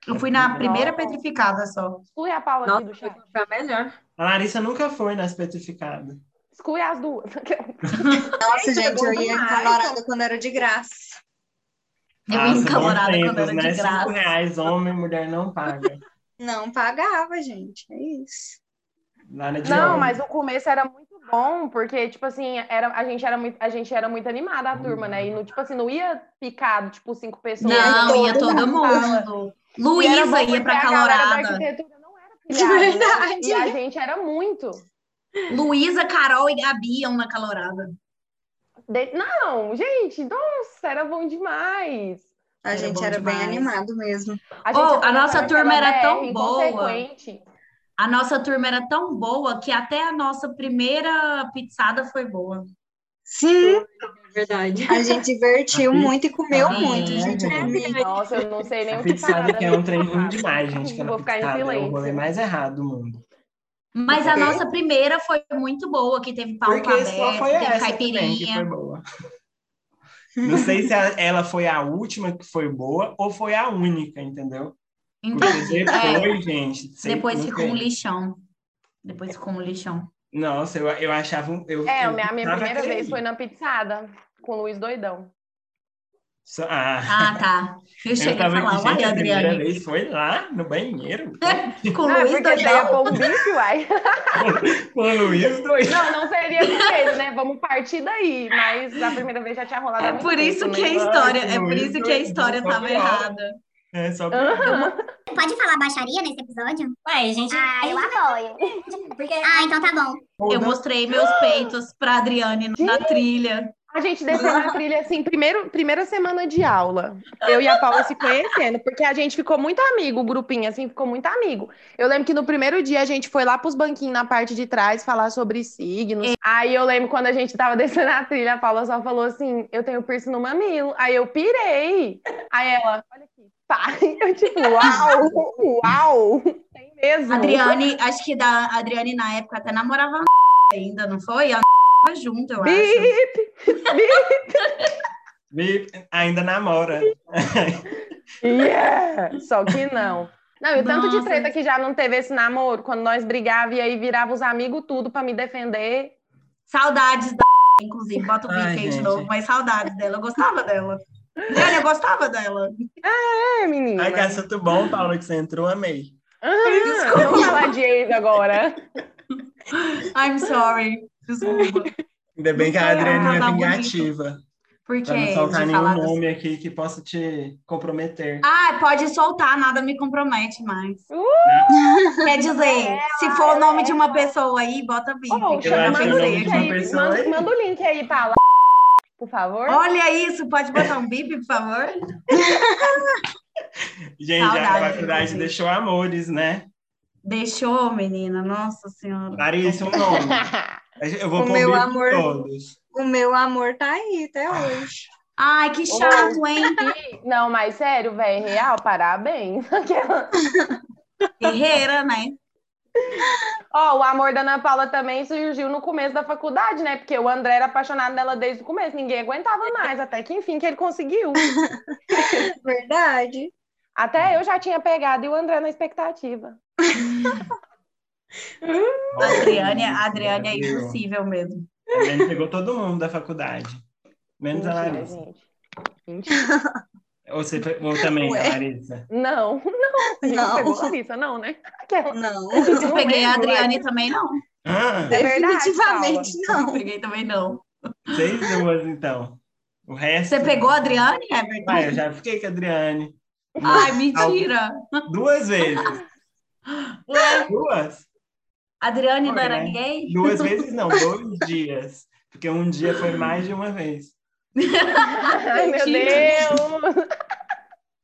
Eu fui na primeira petrificada só. Exclui a Paula Nossa, aqui do chat. foi a melhor. A Larissa nunca foi nas petrificadas. Exclui as duas. Nossa, Gente, eu é ia em demais. calorada quando era de graça. Eu ia encalorada quando era de né? Cinco graça. reais, homem, mulher não paga. Não pagava, gente. É isso. Nada de Não, homem. mas o começo era muito bom, porque, tipo assim, era, a, gente era muito, a gente era muito animada, a turma, né? E, no, tipo assim, não ia picado, tipo, cinco pessoas. Não, ia todo mundo. E Luísa ia pra calorada. era né? Verdade. E a gente era muito. Luísa, Carol e Gabi iam na calorada. De- Não, gente, nossa, era bom demais. A Era gente era bem demais. animado mesmo. A, Oh, a nossa turma aquela era tão BR boa. A nossa turma era tão boa que até a nossa primeira pizzada foi boa. Sim, É verdade. a gente divertiu A muito e comeu pizza, muito, né, gente. Gente? Nossa, eu não sei nem A o que falar que é um trem ruim demais, gente. Aquela Vou ficar em pizzada é o rolê silêncio. mais errado do mundo. Mas a Porque- nossa primeira foi muito boa, que teve palco Porque só aberto, foi teve essa também que foi caipirinha. boa. Não sei se a- ela foi a última que foi boa ou foi a única, entendeu? Entendi. É, depois, gente. sei depois ficou um lixão. Depois ficou um lixão. Nossa, eu, eu achava. um- Eu, É, eu a minha, a minha primeira vez foi na pizzada, com o Luiz Doidão. Só- Ah, Ah, tá. Eu eu cheguei a tava falar, aqui, gente, uai, a primeira vez foi lá no banheiro. com o Ah, Luiz Doidão. bife, uai. Com o Luiz doido. Não, não seria com ele, né? Vamos partir daí. Mas a primeira vez já tinha rolado É muito por isso tempo, que a né? história, Ai, é por isso que a Doidão, história só tava pior. errada. É só Pode falar baixaria nesse episódio? Ué, a gente. Ah, eu apoio. Porque Ah, então tá bom. Eu mostrei meus peitos pra Adriane na trilha. A gente desceu na trilha, assim, primeiro, primeira semana de aula. Eu e a Paula se conhecendo, porque a gente ficou muito amigo, o grupinho, assim, ficou muito amigo. Eu lembro que no primeiro dia a gente foi lá pros banquinhos na parte de trás falar sobre signos. Aí eu lembro quando a gente tava descendo a trilha, a Paula só falou assim: eu tenho piercing no mamilo. Aí eu pirei. Aí ela, olha aqui, pá. Eu tipo, uau, uau, tem mesmo. Adriane, acho que da Adriane na época até namorava ainda, não foi? A tava junto, eu acho. Bip, Vi- Ainda namora. Yeah! Só que não. Não, e o tanto de treta que já não teve esse namoro, quando nós brigávamos e aí virava os amigos tudo pra me defender. Saudades da inclusive, bota o bico aí de novo, mas saudades dela. Eu gostava dela. Adriane, eu gostava dela. É, menina. Ai, que assunto bom, Paula, que você entrou, amei. Ah, vamos falar de ex agora. I'm sorry. Desculpa. Ainda bem que a Foi Adriane é vingativa. Por Pra quê? não soltar De nenhum das- nome aqui que possa te comprometer. Ah, pode soltar, nada me compromete mais. Uh! Quer dizer, se for o nome de uma pessoa aí, bota bip. Oh, que eu já acho que o manda, o link aí, manda, manda o link aí, Paula. Por favor. Olha isso, pode botar um bip, por favor? Gente, a Saudades, faculdade deixou amores, né? Deixou, menina, nossa senhora. Larissa, um nome. Eu vou O pôr meu amor- todos. O meu amor tá aí até hoje. Ai, que chato, hein? Não, mas sério, velho, real, parabéns. Guerreira, né? Ó, o amor da Ana Paula também surgiu no começo da faculdade, né? Porque o André era apaixonado dela desde o começo, ninguém aguentava mais, até que enfim que ele conseguiu. Verdade. Até eu já tinha pegado e o André na expectativa. A Adriane, a Adriane é impossível mesmo. A Adriane pegou todo mundo da faculdade. Menos a Mentira, Larissa. gente. Mentira. Ou, você, ou também Ué. a Larissa. Não, não. Não. pegou a Larissa, não, né? Aquela- Não, Eu peguei a Adriane também, não. Ah, É definitivamente não. Peguei também, não. vocês duas, então. O resto. Você pegou a Adriane, Everton? Ah, eu já fiquei com a Adriane. Ai, mentira. Duas vezes. Ué, Duas? Adriane Foi, não era né? gay? Duas vezes não, dois dias. Porque um dia foi mais de uma vez. Ai, meu. Deus.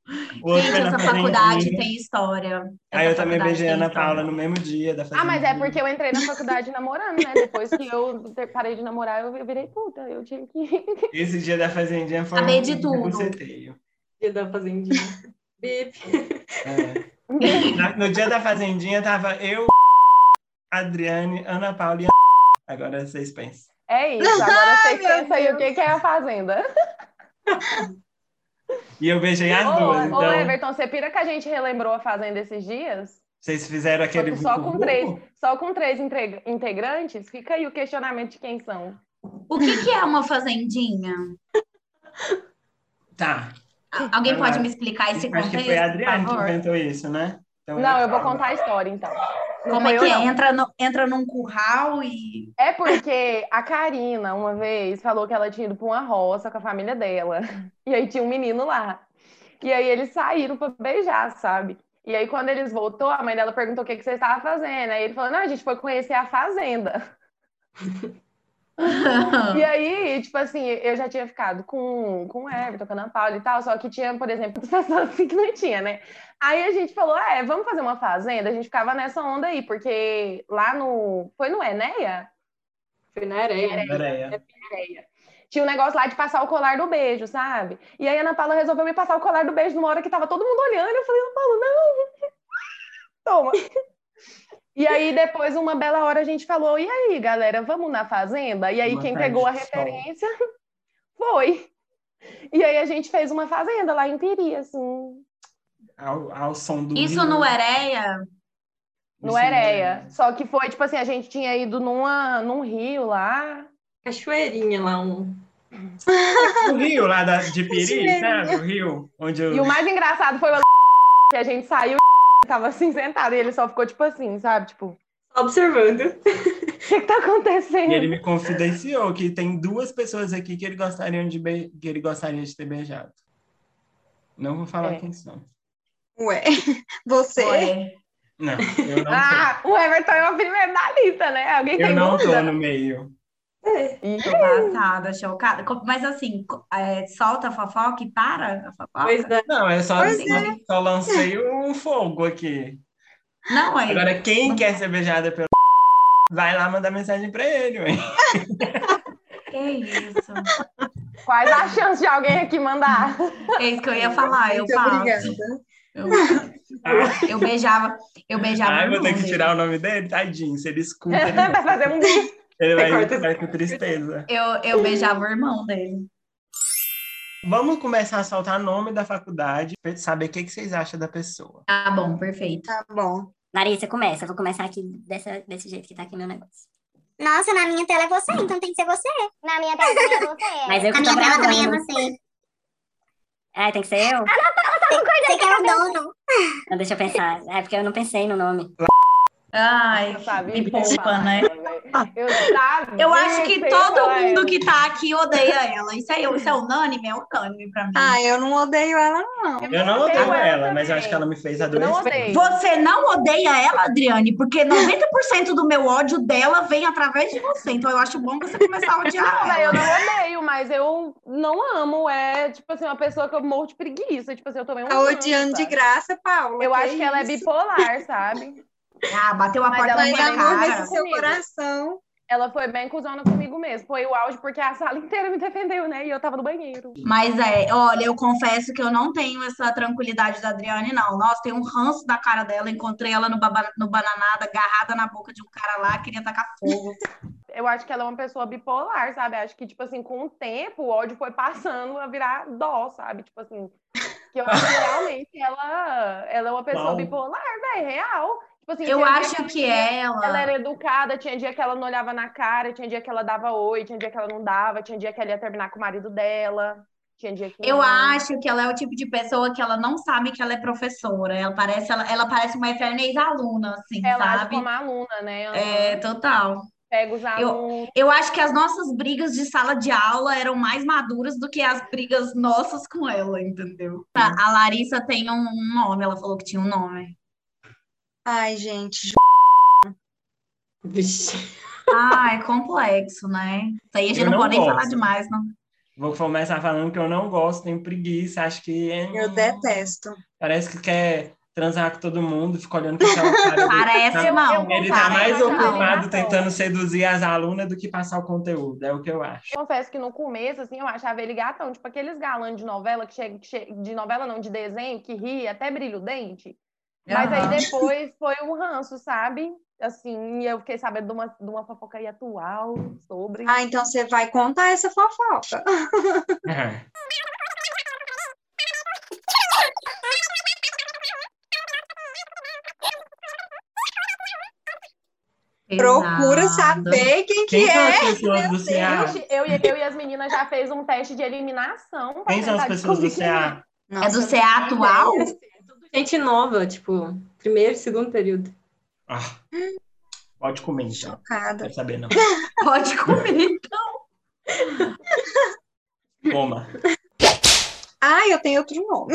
Gente, essa faculdade tem história. Aí eu Essa também beijei a Ana história. Paula no mesmo dia da Ah, mas é porque eu entrei na faculdade namorando, né? Depois que eu parei de namorar, eu virei puta. Eu tive que. Esse dia da fazendinha foi Saber um de tudo. Dia da fazendinha. Bip. É. No dia da fazendinha tava eu, Adriane, Ana Paula e a... Agora vocês pensam. É isso. Agora vocês meu pensam aí o que que é a Fazenda. E eu beijei as Ô, duas. ô, Então, Everton, você pira que a gente relembrou a Fazenda esses dias? vocês fizeram Só, aquele que só com três, só com três integrantes, fica aí o questionamento de quem são. O que, que é uma fazendinha? Tá. A- Alguém Vai lá. pode me explicar esse Acho contexto, que foi a Adriane que inventou isso, né? Então, Não, eu vou contar a história, então. Não Como é que é? Entra, no, entra num curral e... É porque a Karina, uma vez, falou que ela tinha ido para uma roça com a família dela. E aí tinha um menino lá. E aí eles saíram para beijar, sabe? E aí, quando eles voltou, a mãe dela perguntou o que, que você estava fazendo. Aí ele falou: não, a gente foi conhecer a fazenda. E aí, tipo assim, eu já tinha ficado com, com o Everton, com a Ana Paula e tal, só que tinha, por exemplo, pessoas assim que não tinha, né? Aí a gente falou, é, vamos fazer uma fazenda? A gente ficava nessa onda aí, porque lá no... Foi no Enéia? Foi na areia. Areia. Enéia. Tinha um negócio lá de passar o colar do beijo, sabe? E aí a Ana Paula resolveu me passar o colar do beijo numa hora que tava todo mundo olhando. Eu falei, Ana Paula, não! Toma! E aí, depois, uma bela hora, a gente falou: e aí, galera, vamos na fazenda? E aí, Uma quem pegou a sol. referência foi. E aí, a gente fez uma fazenda lá em Piri, assim, Ao, ao som do Isso rio. no Ereia? no Isso Ereia. Só que foi, tipo assim, a gente tinha ido numa, num rio lá. Cachoeirinha lá, um. O rio lá da, de Piri, sabe? O rio onde eu... E o mais engraçado foi o que a gente saiu tava assim sentado. E ele só ficou, tipo assim, sabe? Tipo, Só observando. o que que tá acontecendo? E ele me confidenciou que tem duas pessoas aqui que ele gostaria de, be... que ele gostaria de ter beijado. Não vou falar É. quem são. Ué, você? Ué. Não, eu não Ah, o Everton é o primeiro da lista, né? Alguém tô. Eu tem não tô dúvida? no meio. Tô passada, chocada. Co- Mas assim, é, solta a fofoca e para a fofoca? Pois é. Não, é só, Pois só, só lancei um fogo aqui. Não, é. Agora, quem quer ser beijada pelo vai lá mandar mensagem pra ele, ué. Que isso? Quais as chances de alguém aqui mandar? É isso que eu ia falar. Eu passo. obrigada. Eu, eu beijava, eu beijava. Ah, eu vou ter que dele. tirar o nome dele? Tadinho, se ele escuta, ele, Vai fazer um bicho. Ele vai ficar com tristeza. Eu, eu beijava o irmão dele. Vamos começar a soltar nome da faculdade, pra saber o que, que vocês acham da pessoa. Tá bom, perfeito. Tá bom. Larissa, começa. Eu vou começar aqui dessa, desse jeito que tá aqui meu negócio. Nossa, na minha tela é você, então tem que ser você. Na minha tela também é você. Mas eu que Na tô minha tela também é gravando. você. Ah, tem que ser eu? Você que é o dono. Não, deixa eu pensar. É porque eu não pensei no nome. Ai, Eu me poupa, né? ela, velho. Eu sabia Eu acho que todo mundo ela. que tá aqui odeia ela. Isso é, isso é unânime? É unânime pra mim. Ah, eu não odeio ela, não. Eu não odeio odeio ela ela, mas eu acho que ela me fez adoecer. Você não odeia ela, Adriane? Porque 90% do meu ódio dela vem através de você. Então eu acho bom você começar a odiar Não, velho, eu ela. não odeio, mas eu não amo. É, tipo assim, uma pessoa que eu morro de preguiça. Tipo assim, eu tomei um Tá odiando de graça, Paula. Eu que acho que ela é bipolar, sabe? Ah, bateu a Mas porta ela na Mas é minha cara. seu Comigo. coração. Ela foi bem cuzona comigo mesmo. Foi o auge porque a sala inteira me defendeu, né? E eu tava no banheiro. Mas é, olha, eu confesso que eu não tenho essa tranquilidade da Adriane, não. Nossa, tem um ranço da cara dela. Encontrei ela no, baba- no Bananada, agarrada na boca de um cara lá, queria tacar fogo. Eu acho que ela é uma pessoa bipolar, sabe? Acho que, tipo assim, com o tempo, o ódio foi passando a virar dó, sabe? Tipo assim, que eu acho que realmente ela, ela é uma pessoa Uau. bipolar, velho, real. Tipo assim, Eu acho ela que ia- ela. Ela era educada, tinha dia que ela não olhava na cara, tinha dia que ela dava oi, tinha dia que ela não dava, tinha dia que ela ia terminar com o marido dela, tinha dia que Eu não. acho que ela é o tipo de pessoa que ela não sabe que ela é professora. Ela parece, ela, ela parece uma eterna ex-aluna, assim, Ela sabe? como aluna, né? É, total. Pega os alunos. Eu acho que as nossas brigas de sala de aula eram mais maduras do que as brigas nossas com ela, entendeu? A, a Larissa tem um nome, ela falou que tinha um nome. Ai, gente. Vixe. Ah, é complexo, né? Isso aí a gente Eu não, não pode nem falar demais, não. Vou começar falando que eu não gosto, tenho preguiça, acho que é- Eu detesto. parece que quer transar com todo mundo, fica olhando com aquela cara. Parece Eu- não. Ele tá mais não. ocupado tentando seduzir as alunas do que passar o conteúdo, é o que eu acho. Confesso que no começo, assim, eu achava ele gatão, tipo aqueles galãs de novela que chega, de novela não, de desenho, que ri, até brilha o dente. Mas aí depois foi o ranço, sabe? Assim, e eu fiquei sabendo de uma, de uma fofoca aí atual sobre. Ah, então você vai contar essa fofoca. É. Procura saber quem que Quem são é. as pessoas do. CA? Eu, e- eu e as meninas já fez um teste de eliminação. Quem são as pessoas do descobrir quem é. CA? É do CA atual? Gente nova, tipo, primeiro, segundo período. Ah, pode comer, então. Não chocada. quero saber, não. Pode comer. Coma. Ah, eu tenho outro nome.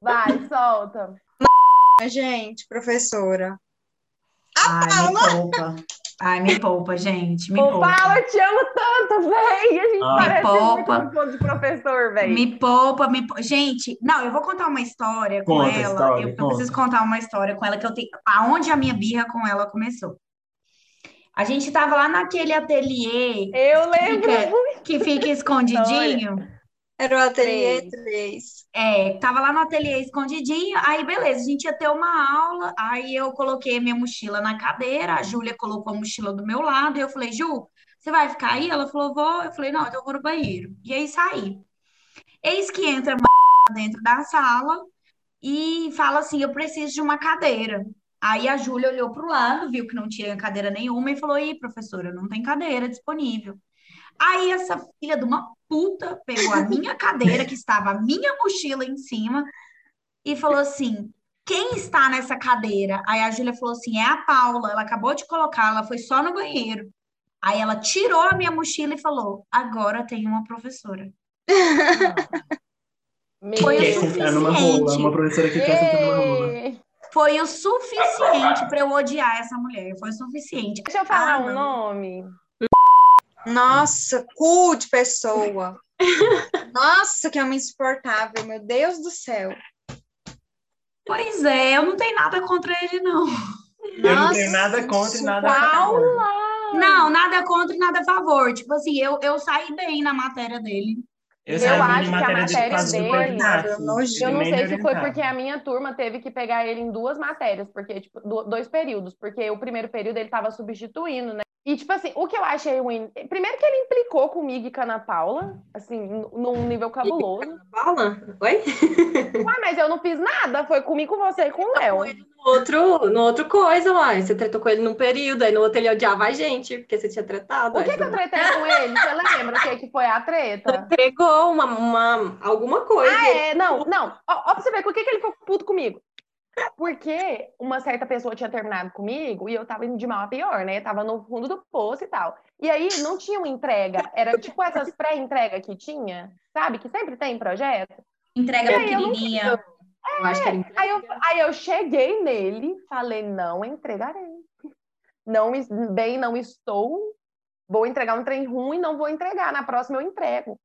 Vai, solta. Gente, professora. Ai, me poupa. Ai, me poupa, gente. Me poupa. Paulo, eu te amo tanto, véi. A gente Ah. parece Poupa. muito com de professor, véi. Me poupa, me poupa. Gente, não, eu vou contar uma história com Conta a ela. história, eu, eu preciso contar uma história com ela que eu tenho. Aonde a minha birra com ela começou? A gente tava lá naquele ateliê Eu lembro Fica- muito. que fica escondidinho. Era o ateliê Três. 3. É, tava lá no ateliê escondidinho, aí beleza, a gente ia ter uma aula, aí eu coloquei a minha mochila na cadeira, a Júlia colocou a mochila do meu lado, e eu falei, Ju, você vai ficar aí? Ela falou, vou. Eu falei, não, eu vou no banheiro. E aí saí. Eis que entra dentro da sala e fala assim, eu preciso de uma cadeira. Aí a Júlia olhou para o lado, viu que não tinha cadeira nenhuma e falou, Ih, professora, não tem cadeira disponível. Aí essa filha de uma puta pegou a minha cadeira, que estava a minha mochila em cima, e falou assim: quem está nessa cadeira? Aí a Júlia falou assim: é a Paula, ela acabou de colocar, ela foi só no banheiro. Aí ela tirou a minha mochila e falou: agora tem uma professora. Meu Foi o rola, uma professora que quer sentar numa rola. Foi o suficiente para eu odiar essa mulher. Foi o suficiente. Deixa eu falar Ah, um nome. Nossa, cu de pessoa. Nossa, que homem insuportável, meu Deus do céu. Pois é, eu não tenho nada contra ele, não. Eu não tenho nada contra e nada a favor. Não, nada contra e nada a favor. Tipo assim, eu, eu saí bem na matéria dele. Eu, Eu acho que a matéria de dele- Eu não Eu não sei se foi porque a minha turma teve que pegar ele em duas matérias, porque, tipo, do- dois períodos, porque o primeiro período ele tava substituindo, né? E, tipo assim, o que eu achei ruim. Primeiro que ele implicou comigo e com a Ana Paula, assim, num nível cabuloso. Paula? Oi? Ué, mas eu não fiz nada, foi comigo, com você e com o Léo. No outro, no outro coisa, uai. Você tretou com ele num período, aí no outro ele odiava a gente, porque você tinha tretado. O que, que eu tretei com ele? Você lembra o que, que foi a treta? Entregou uma, uma, alguma coisa. Ah, é, não, não. Ó, ó pra você ver, por que, que ele ficou puto comigo? Porque uma certa pessoa tinha terminado comigo e eu tava indo de mal a pior, né? Tava no fundo do poço e tal. E aí não tinha uma entrega, era tipo essas pré-entrega que tinha, sabe? Que sempre tem projeto. Entrega E aí, eu não pequenininha. Eu acho que era Aí eu, aí eu cheguei nele, falei, não entregarei. Não, bem, não estou. Vou entregar um trem ruim, não vou entregar. Na próxima eu entrego.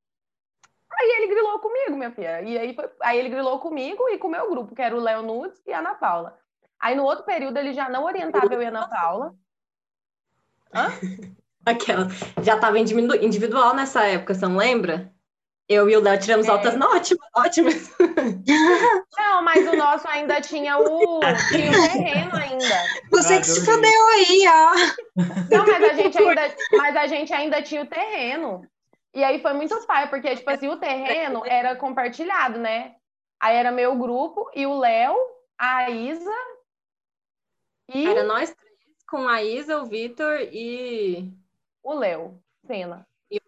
Aí ele grilou comigo, minha filha. E aí, foi, aí ele grilou comigo e com o meu grupo, que era o Léo Nudes e a Ana Paula. Aí no outro período ele já não orientava eu e a Ana Paula. Aquela. Já tava individu- individual nessa época, você não lembra? Eu e o Léo tiramos É. altas ótimas, ótimas. Não, mas o nosso ainda tinha o, tinha o terreno ainda. Você que se fudeu aí, ó. Não, mas a gente ainda, mas a gente ainda tinha o terreno. E aí foi muito pai, porque, tipo assim, o terreno era compartilhado, né? Aí era meu grupo e o Léo, a Isa e Era nós três, com a Isa, o Vitor e. o Léo, Cena. E o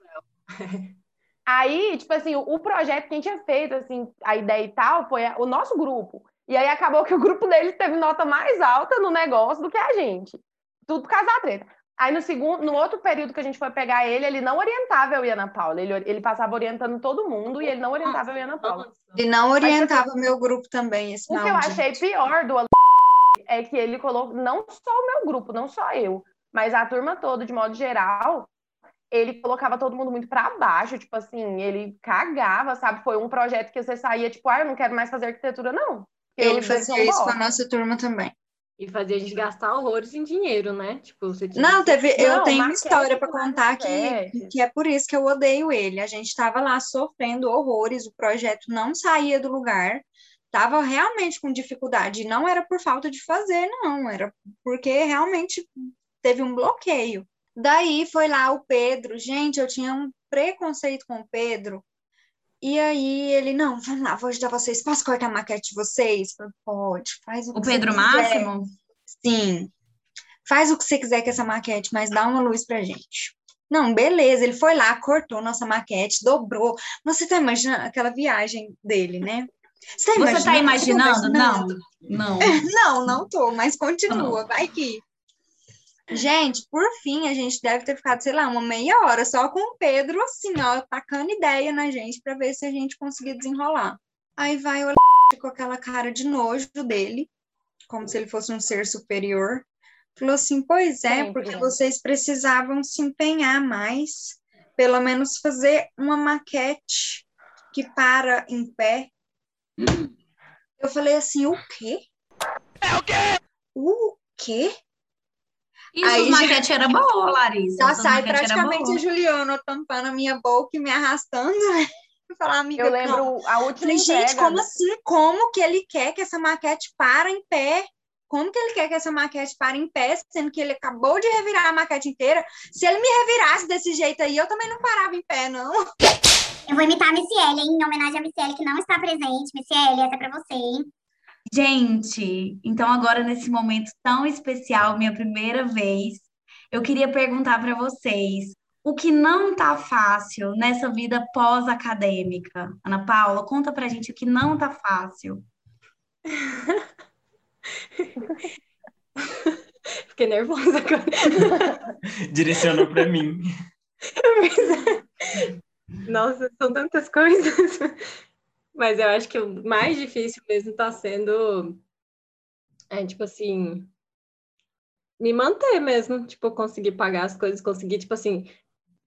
Aí, tipo assim, o, projeto que a gente tinha feito, assim, a ideia e tal, foi o nosso grupo. E aí acabou que o grupo deles teve nota mais alta no negócio do que a gente. Tudo por causa da treta. Aí no segundo, no outro período que a gente foi pegar ele, ele não orientava eu e Ana Paula. Ele, ele passava orientando todo mundo e ele não orientava eu e Ana Paula. Ele não orientava meu grupo também, esse O que eu maldito. achei pior do é que ele colocou, não só o meu grupo, não só eu, mas a turma toda, de modo geral, ele colocava todo mundo muito pra baixo, tipo assim, ele cagava, sabe? Foi um projeto que você saía, tipo, ah, eu não quero mais fazer arquitetura, não. Ele fazia isso com a nossa turma também. E fazia a gente gastar horrores em dinheiro, né? Tipo, você tinha. Não, teve, eu Não, tenho uma história para contar que, que é por isso que eu odeio ele. A gente estava lá sofrendo horrores, o projeto não saía do lugar, estava realmente com dificuldade. E não era por falta de fazer, não, era porque realmente teve um bloqueio. Daí foi lá o Pedro. Gente, eu tinha um preconceito com o Pedro. E aí ele, não, vamos lá, vou ajudar vocês. Posso cortar a maquete de vocês? Falei, Pode, faz o O que você Pedro. Máximo? Sim. Faz o que você quiser com essa maquete, mas dá uma luz pra gente. Não, beleza. Ele foi lá, cortou nossa maquete, dobrou. Você tá imaginando aquela viagem dele, né? Você tá Você tá imaginando? Não, imaginando? não. Não, não tô, mas continua, vai que. Gente, por fim, a gente deve ter ficado, sei lá, uma meia hora só com o Pedro, assim, ó, tacando ideia na gente pra ver se a gente conseguia desenrolar. Aí vai o com aquela cara de nojo dele, como se ele fosse um ser superior. Falou assim: Pois é, porque vocês precisavam se empenhar mais, pelo menos fazer uma maquete que para em pé. Eu falei assim: O quê? É o quê? O quê? Isso, Aí os já- maquete era boa, Larissa. Já sai praticamente a Juliana tampando a minha boca e me arrastando. né? falar, amiga, Eu calma. lembro a última Falei, gente, entrega. como assim? Como que ele quer que essa maquete para em pé? Como que ele quer que essa maquete pare em pé, sendo que ele acabou de revirar a maquete inteira? Se ele me revirasse desse jeito aí, eu também não parava em pé, não. Eu vou imitar a Missiele, hein? Em homenagem à Missiele, que não está presente. Missiele, essa é pra você, hein? Gente, então agora nesse momento tão especial, minha primeira vez, eu queria perguntar para vocês o que não tá fácil nessa vida pós-acadêmica. Ana Paula, conta pra gente o que não tá fácil. Fiquei nervosa agora. Direcionou para mim. Nossa, são tantas coisas. Mas eu acho que o mais difícil mesmo tá sendo, é, tipo assim, me manter mesmo, tipo, conseguir pagar as coisas, conseguir, tipo assim,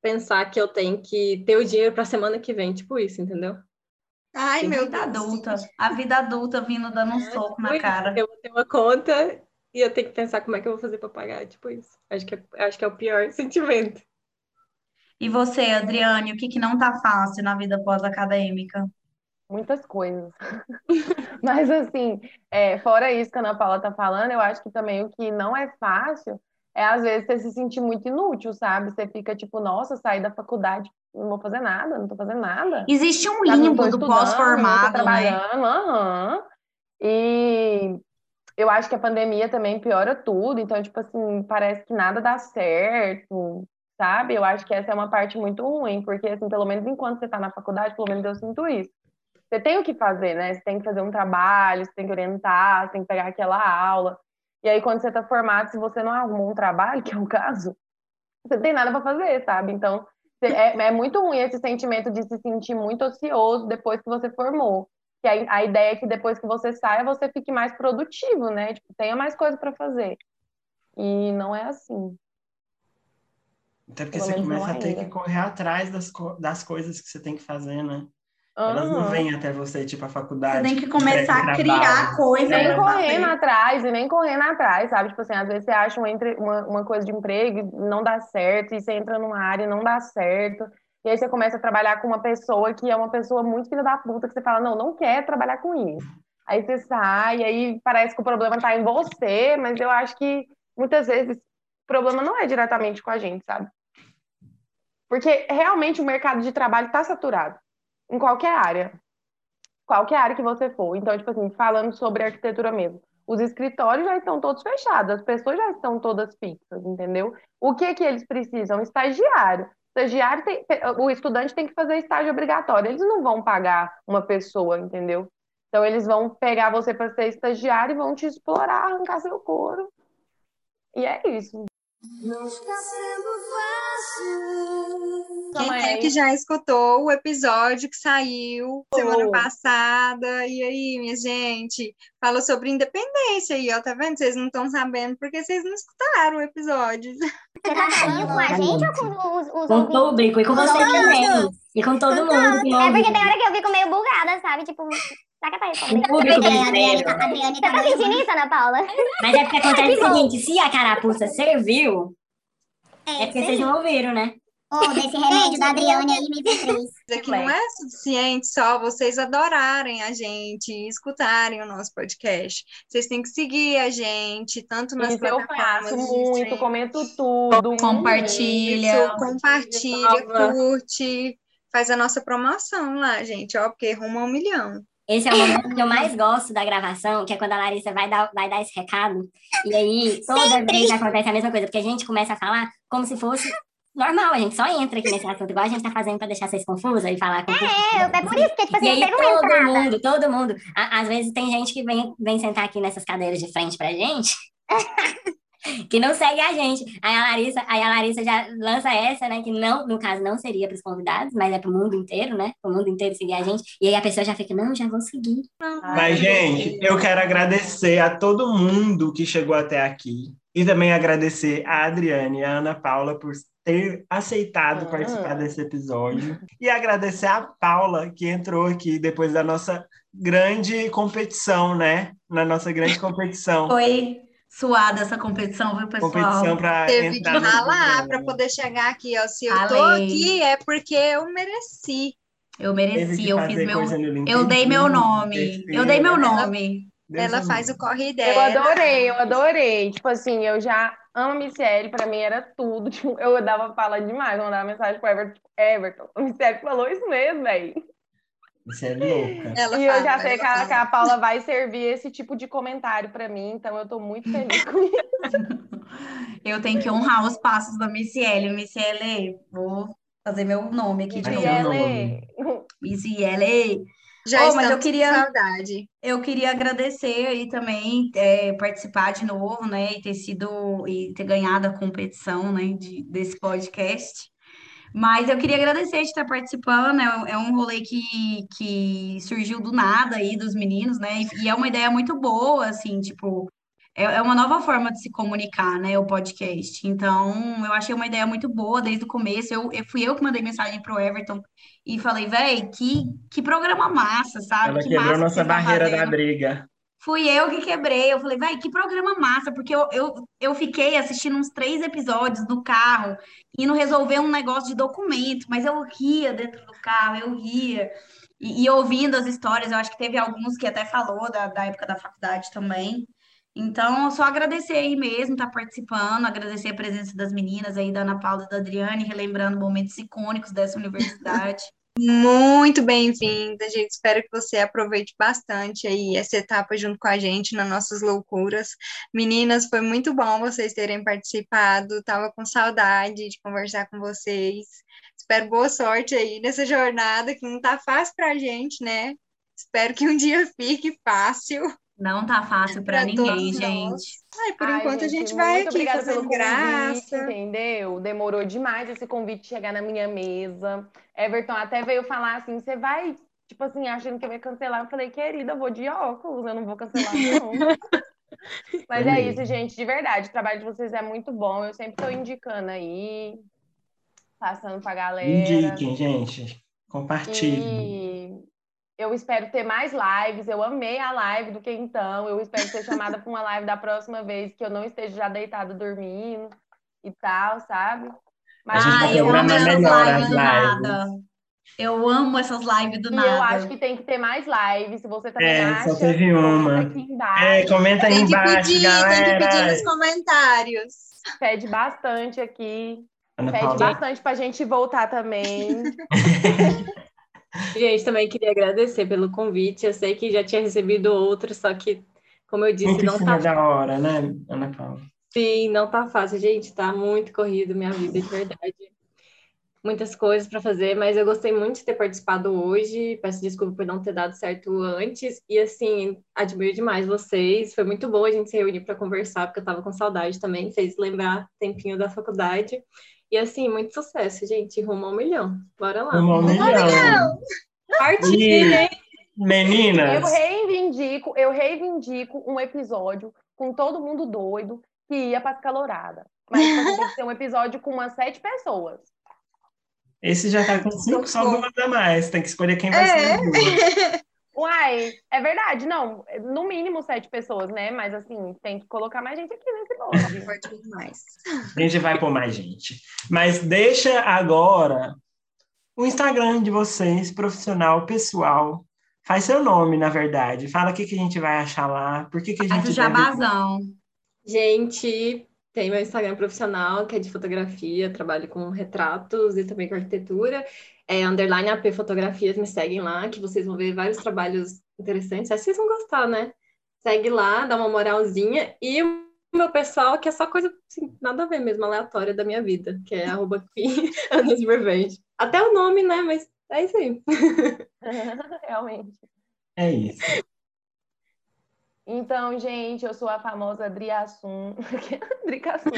pensar que eu tenho que ter o dinheiro pra semana que vem, tipo isso, entendeu? Ai, Sim, meu Vida Deus. adulta, a vida adulta vindo dando um soco na Tipo cara. Eu vou ter uma conta e eu tenho que pensar como é que eu vou fazer pra pagar, tipo isso. Acho que é, acho que é o pior sentimento. E você, Adriane, o que que não tá fácil na vida pós-acadêmica? Muitas coisas. Mas, assim, é, fora isso que a Ana Paula tá falando, eu acho que também o que não é fácil é, às vezes, você se sentir muito inútil, sabe? Você fica tipo, nossa, saí da faculdade, não vou fazer nada, não tô fazendo nada. Existe um tô limbo do pós-formado, né? trabalhando, aham. E eu acho que a pandemia também piora tudo, então, tipo assim, parece que nada dá certo, sabe? Eu acho que essa é uma parte muito ruim, porque, assim, pelo menos enquanto você tá na faculdade, pelo menos eu sinto isso. Você tem o que fazer, né? Você tem que fazer um trabalho, você tem que orientar, você tem que pegar aquela aula. E aí, quando você tá formado, se você não arrumou um trabalho, que é o caso, você não tem nada para fazer, sabe? Então, é, é muito ruim esse sentimento de se sentir muito ocioso depois que você formou. Que a, a ideia é que depois que você saia, você fique mais produtivo, né? Tipo, tenha mais coisa para fazer. E não é assim. Até porque Pelo você começa a ter ainda. que correr atrás das, das coisas que você tem que fazer, né? Elas não vêm até você, tipo, a faculdade. Você tem que começar a criar trabalho. coisa Nem correndo atrás, e nem correndo atrás, sabe? Tipo assim, às vezes você acha uma, entre- uma, uma coisa de emprego e não dá certo, e você entra numa área e não dá certo. E aí você começa a trabalhar com uma pessoa que é uma pessoa muito filha da puta, que você fala, não, não quer trabalhar com isso. Aí você sai, aí parece que o problema tá em você, mas eu acho que muitas vezes o problema não é diretamente com a gente, sabe? Porque realmente o mercado de trabalho tá saturado, em qualquer área qualquer área que você for. Então, tipo assim, falando sobre arquitetura mesmo, os escritórios já estão todos fechados, as pessoas já estão todas fixas, entendeu? O que que eles precisam? Estagiário. Estagiário tem, o estudante tem que fazer estágio obrigatório. Eles não vão pagar uma pessoa, entendeu? Então, eles vão pegar você para ser estagiário e vão te explorar, arrancar seu couro. E é isso. Quem Calma é aí. que já escutou o episódio que saiu semana Oh. passada? E aí, minha gente? Falou sobre independência aí, ó. Tá vendo? Vocês não estão sabendo porque vocês não escutaram o episódio. Você tá falando com a gente ou com os, os Com o público e com você também. E com todo mundo. É porque tem hora que eu fico meio bugada, sabe? Tipo, pra Adriane tá, Adriane tá sentindo isso, Ana Paula? Mas é porque acontece Que o seguinte, se a carapuça serviu, é porque vocês não ouviram, né? Ou desse remédio da Adriane aí me fez. Isso aqui não é suficiente só vocês adorarem a gente e escutarem o nosso podcast. Vocês têm que seguir a gente, tanto nas Isso eu plataformas faço de muito, comento tudo. Compartilha. Isso, compartilha, curte, faz a nossa promoção lá, gente, ó, porque rumo a um milhão. Esse é o momento que eu mais gosto da gravação, que é quando a Larissa vai dar, vai dar esse recado. E aí, toda vez acontece a mesma coisa, porque a gente começa a falar como se fosse normal, a gente só entra aqui nesse assunto, igual a gente tá fazendo pra deixar vocês confusas e falar com É, é por isso que, tipo assim, E aí todo entrada. mundo, todo mundo. a- Às vezes tem gente que vem, vem sentar aqui nessas cadeiras de frente pra gente, que não segue a gente. Aí a Larissa, aí a Larissa já lança essa, né? Que não, no caso, não seria pros convidados, mas é pro mundo inteiro, né? O mundo inteiro seguir a gente. E aí a pessoa já fica, não, já vou seguir. Mas, gente, eu quero agradecer a todo mundo que chegou até aqui. E também agradecer a Adriane e a Ana Paula por ter aceitado Ah. participar desse episódio. E agradecer a Paula, que entrou aqui depois da nossa grande competição, né? Na nossa grande competição. Foi suada essa competição, viu, pessoal? competição para Teve que ralar para poder chegar aqui, ó. Se eu tô aqui é porque eu mereci. Eu mereci, eu fiz meu. Eu dei meu nome. Eu dei meu nome. Ela faz o corre Eu dela. adorei, eu adorei. Tipo assim, eu já amo a Michelle, pra mim era tudo. Tipo, eu dava fala demais, eu mandava mensagem pro Everton. Everton, a Michelle falou isso mesmo, velho. Você é louca. Ela E eu fala, já sei que a, que a Paula vai servir esse tipo de comentário pra mim, então eu tô muito feliz com isso. Eu tenho que honrar os passos da Missiele. Missiele, vou fazer meu nome aqui de novo. Missiele. Já Oh, mas eu queria- com saudade. Eu queria agradecer aí também, é, participar de novo, né, e ter sido, e ter ganhado a competição, né, de, desse podcast. Mas eu queria agradecer de estar participando, é, é um rolê que, que surgiu do nada aí dos meninos, né, e é uma ideia muito boa, assim, tipo, é, é uma nova forma de se comunicar, né, o podcast. Então, eu achei uma ideia muito boa desde o começo, eu, eu fui eu que mandei mensagem pro Everton e falei, véi, que, que programa massa, sabe? Ela Que quebrou massa que nossa estão barreira da fazendo. briga. Fui eu que quebrei. Eu falei, vai, que programa massa, porque eu, eu, eu fiquei assistindo uns três episódios no carro, indo resolver um negócio de documento, mas eu ria dentro do carro, eu ria. E, e ouvindo as histórias, eu acho que teve alguns que até falou da, da época da faculdade também. Então, só agradecer aí mesmo, estar participando, agradecer a presença das meninas aí, da Ana Paula e da Adriane, relembrando momentos icônicos dessa universidade. Muito bem-vinda, gente. Espero que você aproveite bastante aí essa etapa junto com a gente nas nossas loucuras. Meninas, foi muito bom vocês terem participado. Tava com saudade de conversar com vocês. Espero boa sorte aí nessa jornada que não tá fácil pra gente, né? Espero que um dia fique fácil. Não tá fácil para Pra ninguém, gente. Ai, por Ai, enquanto a gente vai aqui obrigada fazendo convite, graça. entendeu? Demorou demais esse convite chegar na minha mesa. Everton até veio falar assim: você vai, tipo assim, achando que eu ia cancelar. Eu falei, querida, eu vou de óculos, eu não vou cancelar, não. Mas é isso, gente, de verdade. O trabalho de vocês é muito bom. Eu sempre tô indicando aí, passando pra galera. Indiquem, gente. Compartilhem. E eu espero ter mais lives. Eu amei a live do que então. Eu espero ser chamada para uma live da próxima vez que eu não esteja já deitada dormindo e tal, sabe? A gente vai Ai, eu amo essas lives do lives. nada. Eu amo essas lives do E nada. eu acho que tem que ter mais lives. Se você também É, acha, só teve uma. aqui embaixo. É, comenta aí Tem que embaixo, pedir, tem que pedir galera. nos comentários. Pede bastante aqui. Ana Pede Paula. bastante pra gente voltar também. Gente, também queria agradecer pelo convite. Eu sei que já tinha recebido outros, só que, como eu disse, Muito não tá da hora, né, Ana Paula? Sim, não tá fácil, gente. Tá muito corrido minha vida, de verdade. Muitas coisas para fazer, mas eu gostei muito de ter participado hoje. Peço desculpa por não ter dado certo antes. E assim, admiro demais vocês. Foi muito bom a gente se reunir para conversar, porque eu tava com saudade também. Fez lembrar tempinho da faculdade. E assim, muito sucesso, gente. Rumo ao milhão. Bora lá. Um milhão. Partiu, E, hein? meninas, Eu reivindico, eu reivindico um episódio com todo mundo doido que ia para escalorada. Mas tem que ser um episódio com umas sete pessoas. esse já tá com cinco, só duas a mais. Tem que escolher quem vai É. ser as. Uai, é verdade, não. No mínimo sete pessoas, né? Mas assim, tem que colocar mais gente aqui nesse bonde. Pode demais. A gente vai pôr mais gente. Mas deixa agora o Instagram de vocês, profissional, pessoal. Faz seu nome, na verdade. Fala o que, que a gente vai achar lá. Por que, que a Faz gente o deve- jabazão. Gente, tem meu Instagram profissional, que é de fotografia, trabalho com retratos e também com arquitetura. É underline AP Fotografias, me seguem lá, que vocês vão ver vários trabalhos interessantes. Acho que vocês vão gostar, né? Segue lá, dá uma moralzinha. E o meu pessoal, que é só coisa, assim, nada a ver mesmo, aleatória da minha vida, que é arroba. Até o nome, né? Mas é isso aí. Realmente. É isso. Então, gente, eu sou a famosa Driassum. Dricassum.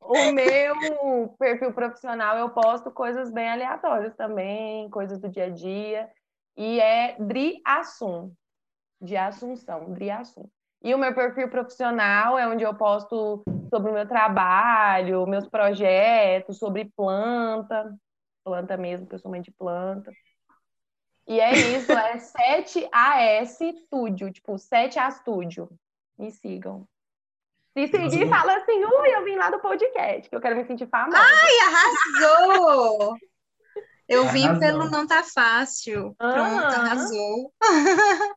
O meu perfil profissional eu posto coisas bem aleatórias também, coisas do dia a dia. E é Driassum, de Assunção, Driassum. E o meu perfil profissional é onde eu posto sobre o meu trabalho, meus projetos, sobre planta, planta mesmo, que eu sou mãe de planta. E é isso, é 7AS Studio, tipo 7A Studio. Me sigam. Se seguir, fala assim, ui, eu vim lá do podcast, que eu quero me sentir famosa. Ai, arrasou! Eu vim Arrasou. pelo não tá fácil. Pronto, Aham. arrasou.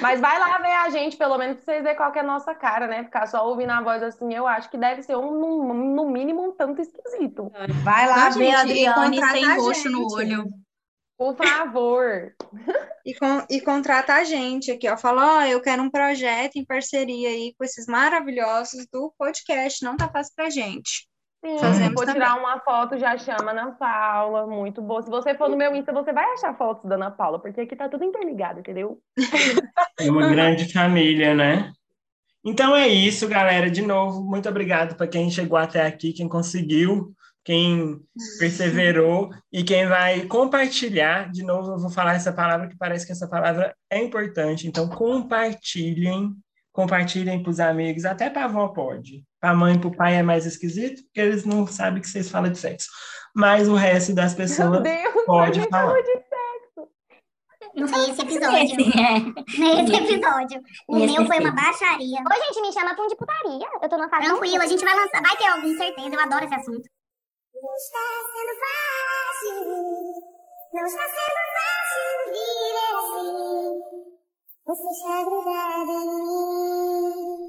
Mas vai lá ver a gente, pelo menos pra vocês verem qual que é a nossa cara, né? Ficar só ouvindo a voz assim, eu acho que deve ser um, no, mínimo um tanto esquisito. Vai lá ver e Adriane sem roxo no olho. Por favor. E, con e contrata a gente aqui, ó. Fala, ó, eu quero um projeto em parceria aí com esses maravilhosos do podcast. Não tá fácil pra gente. Sim, Fazemos também. tirar uma foto, já chama Ana Paula, muito boa. Se você for no meu Insta, você vai achar fotos da Ana Paula, porque aqui tá tudo interligado, entendeu? É uma grande família, né? Então é isso, galera. De novo, muito obrigado para quem chegou até aqui, quem conseguiu, quem perseverou e quem vai compartilhar. De novo, eu vou falar essa palavra que parece que essa palavra é importante. Então, compartilhem, compartilhem para os amigos, até para a avó pode. Para a mãe e para o pai é mais esquisito, porque eles não sabem que vocês falam de sexo. Mas o resto das Meu pessoas Deus, pode falar. falou de Nesse episódio. É. Nesse episódio. O Nesse meu foi uma baixaria. Ô, gente, me chama pra um de putaria. Eu tô numa fase. Tranquilo, a gente vai lançar. Vai ter algum, certeza. Eu adoro esse assunto. Não está sendo fácil, não está sendo fácil viver assim. Você está grudada em mim.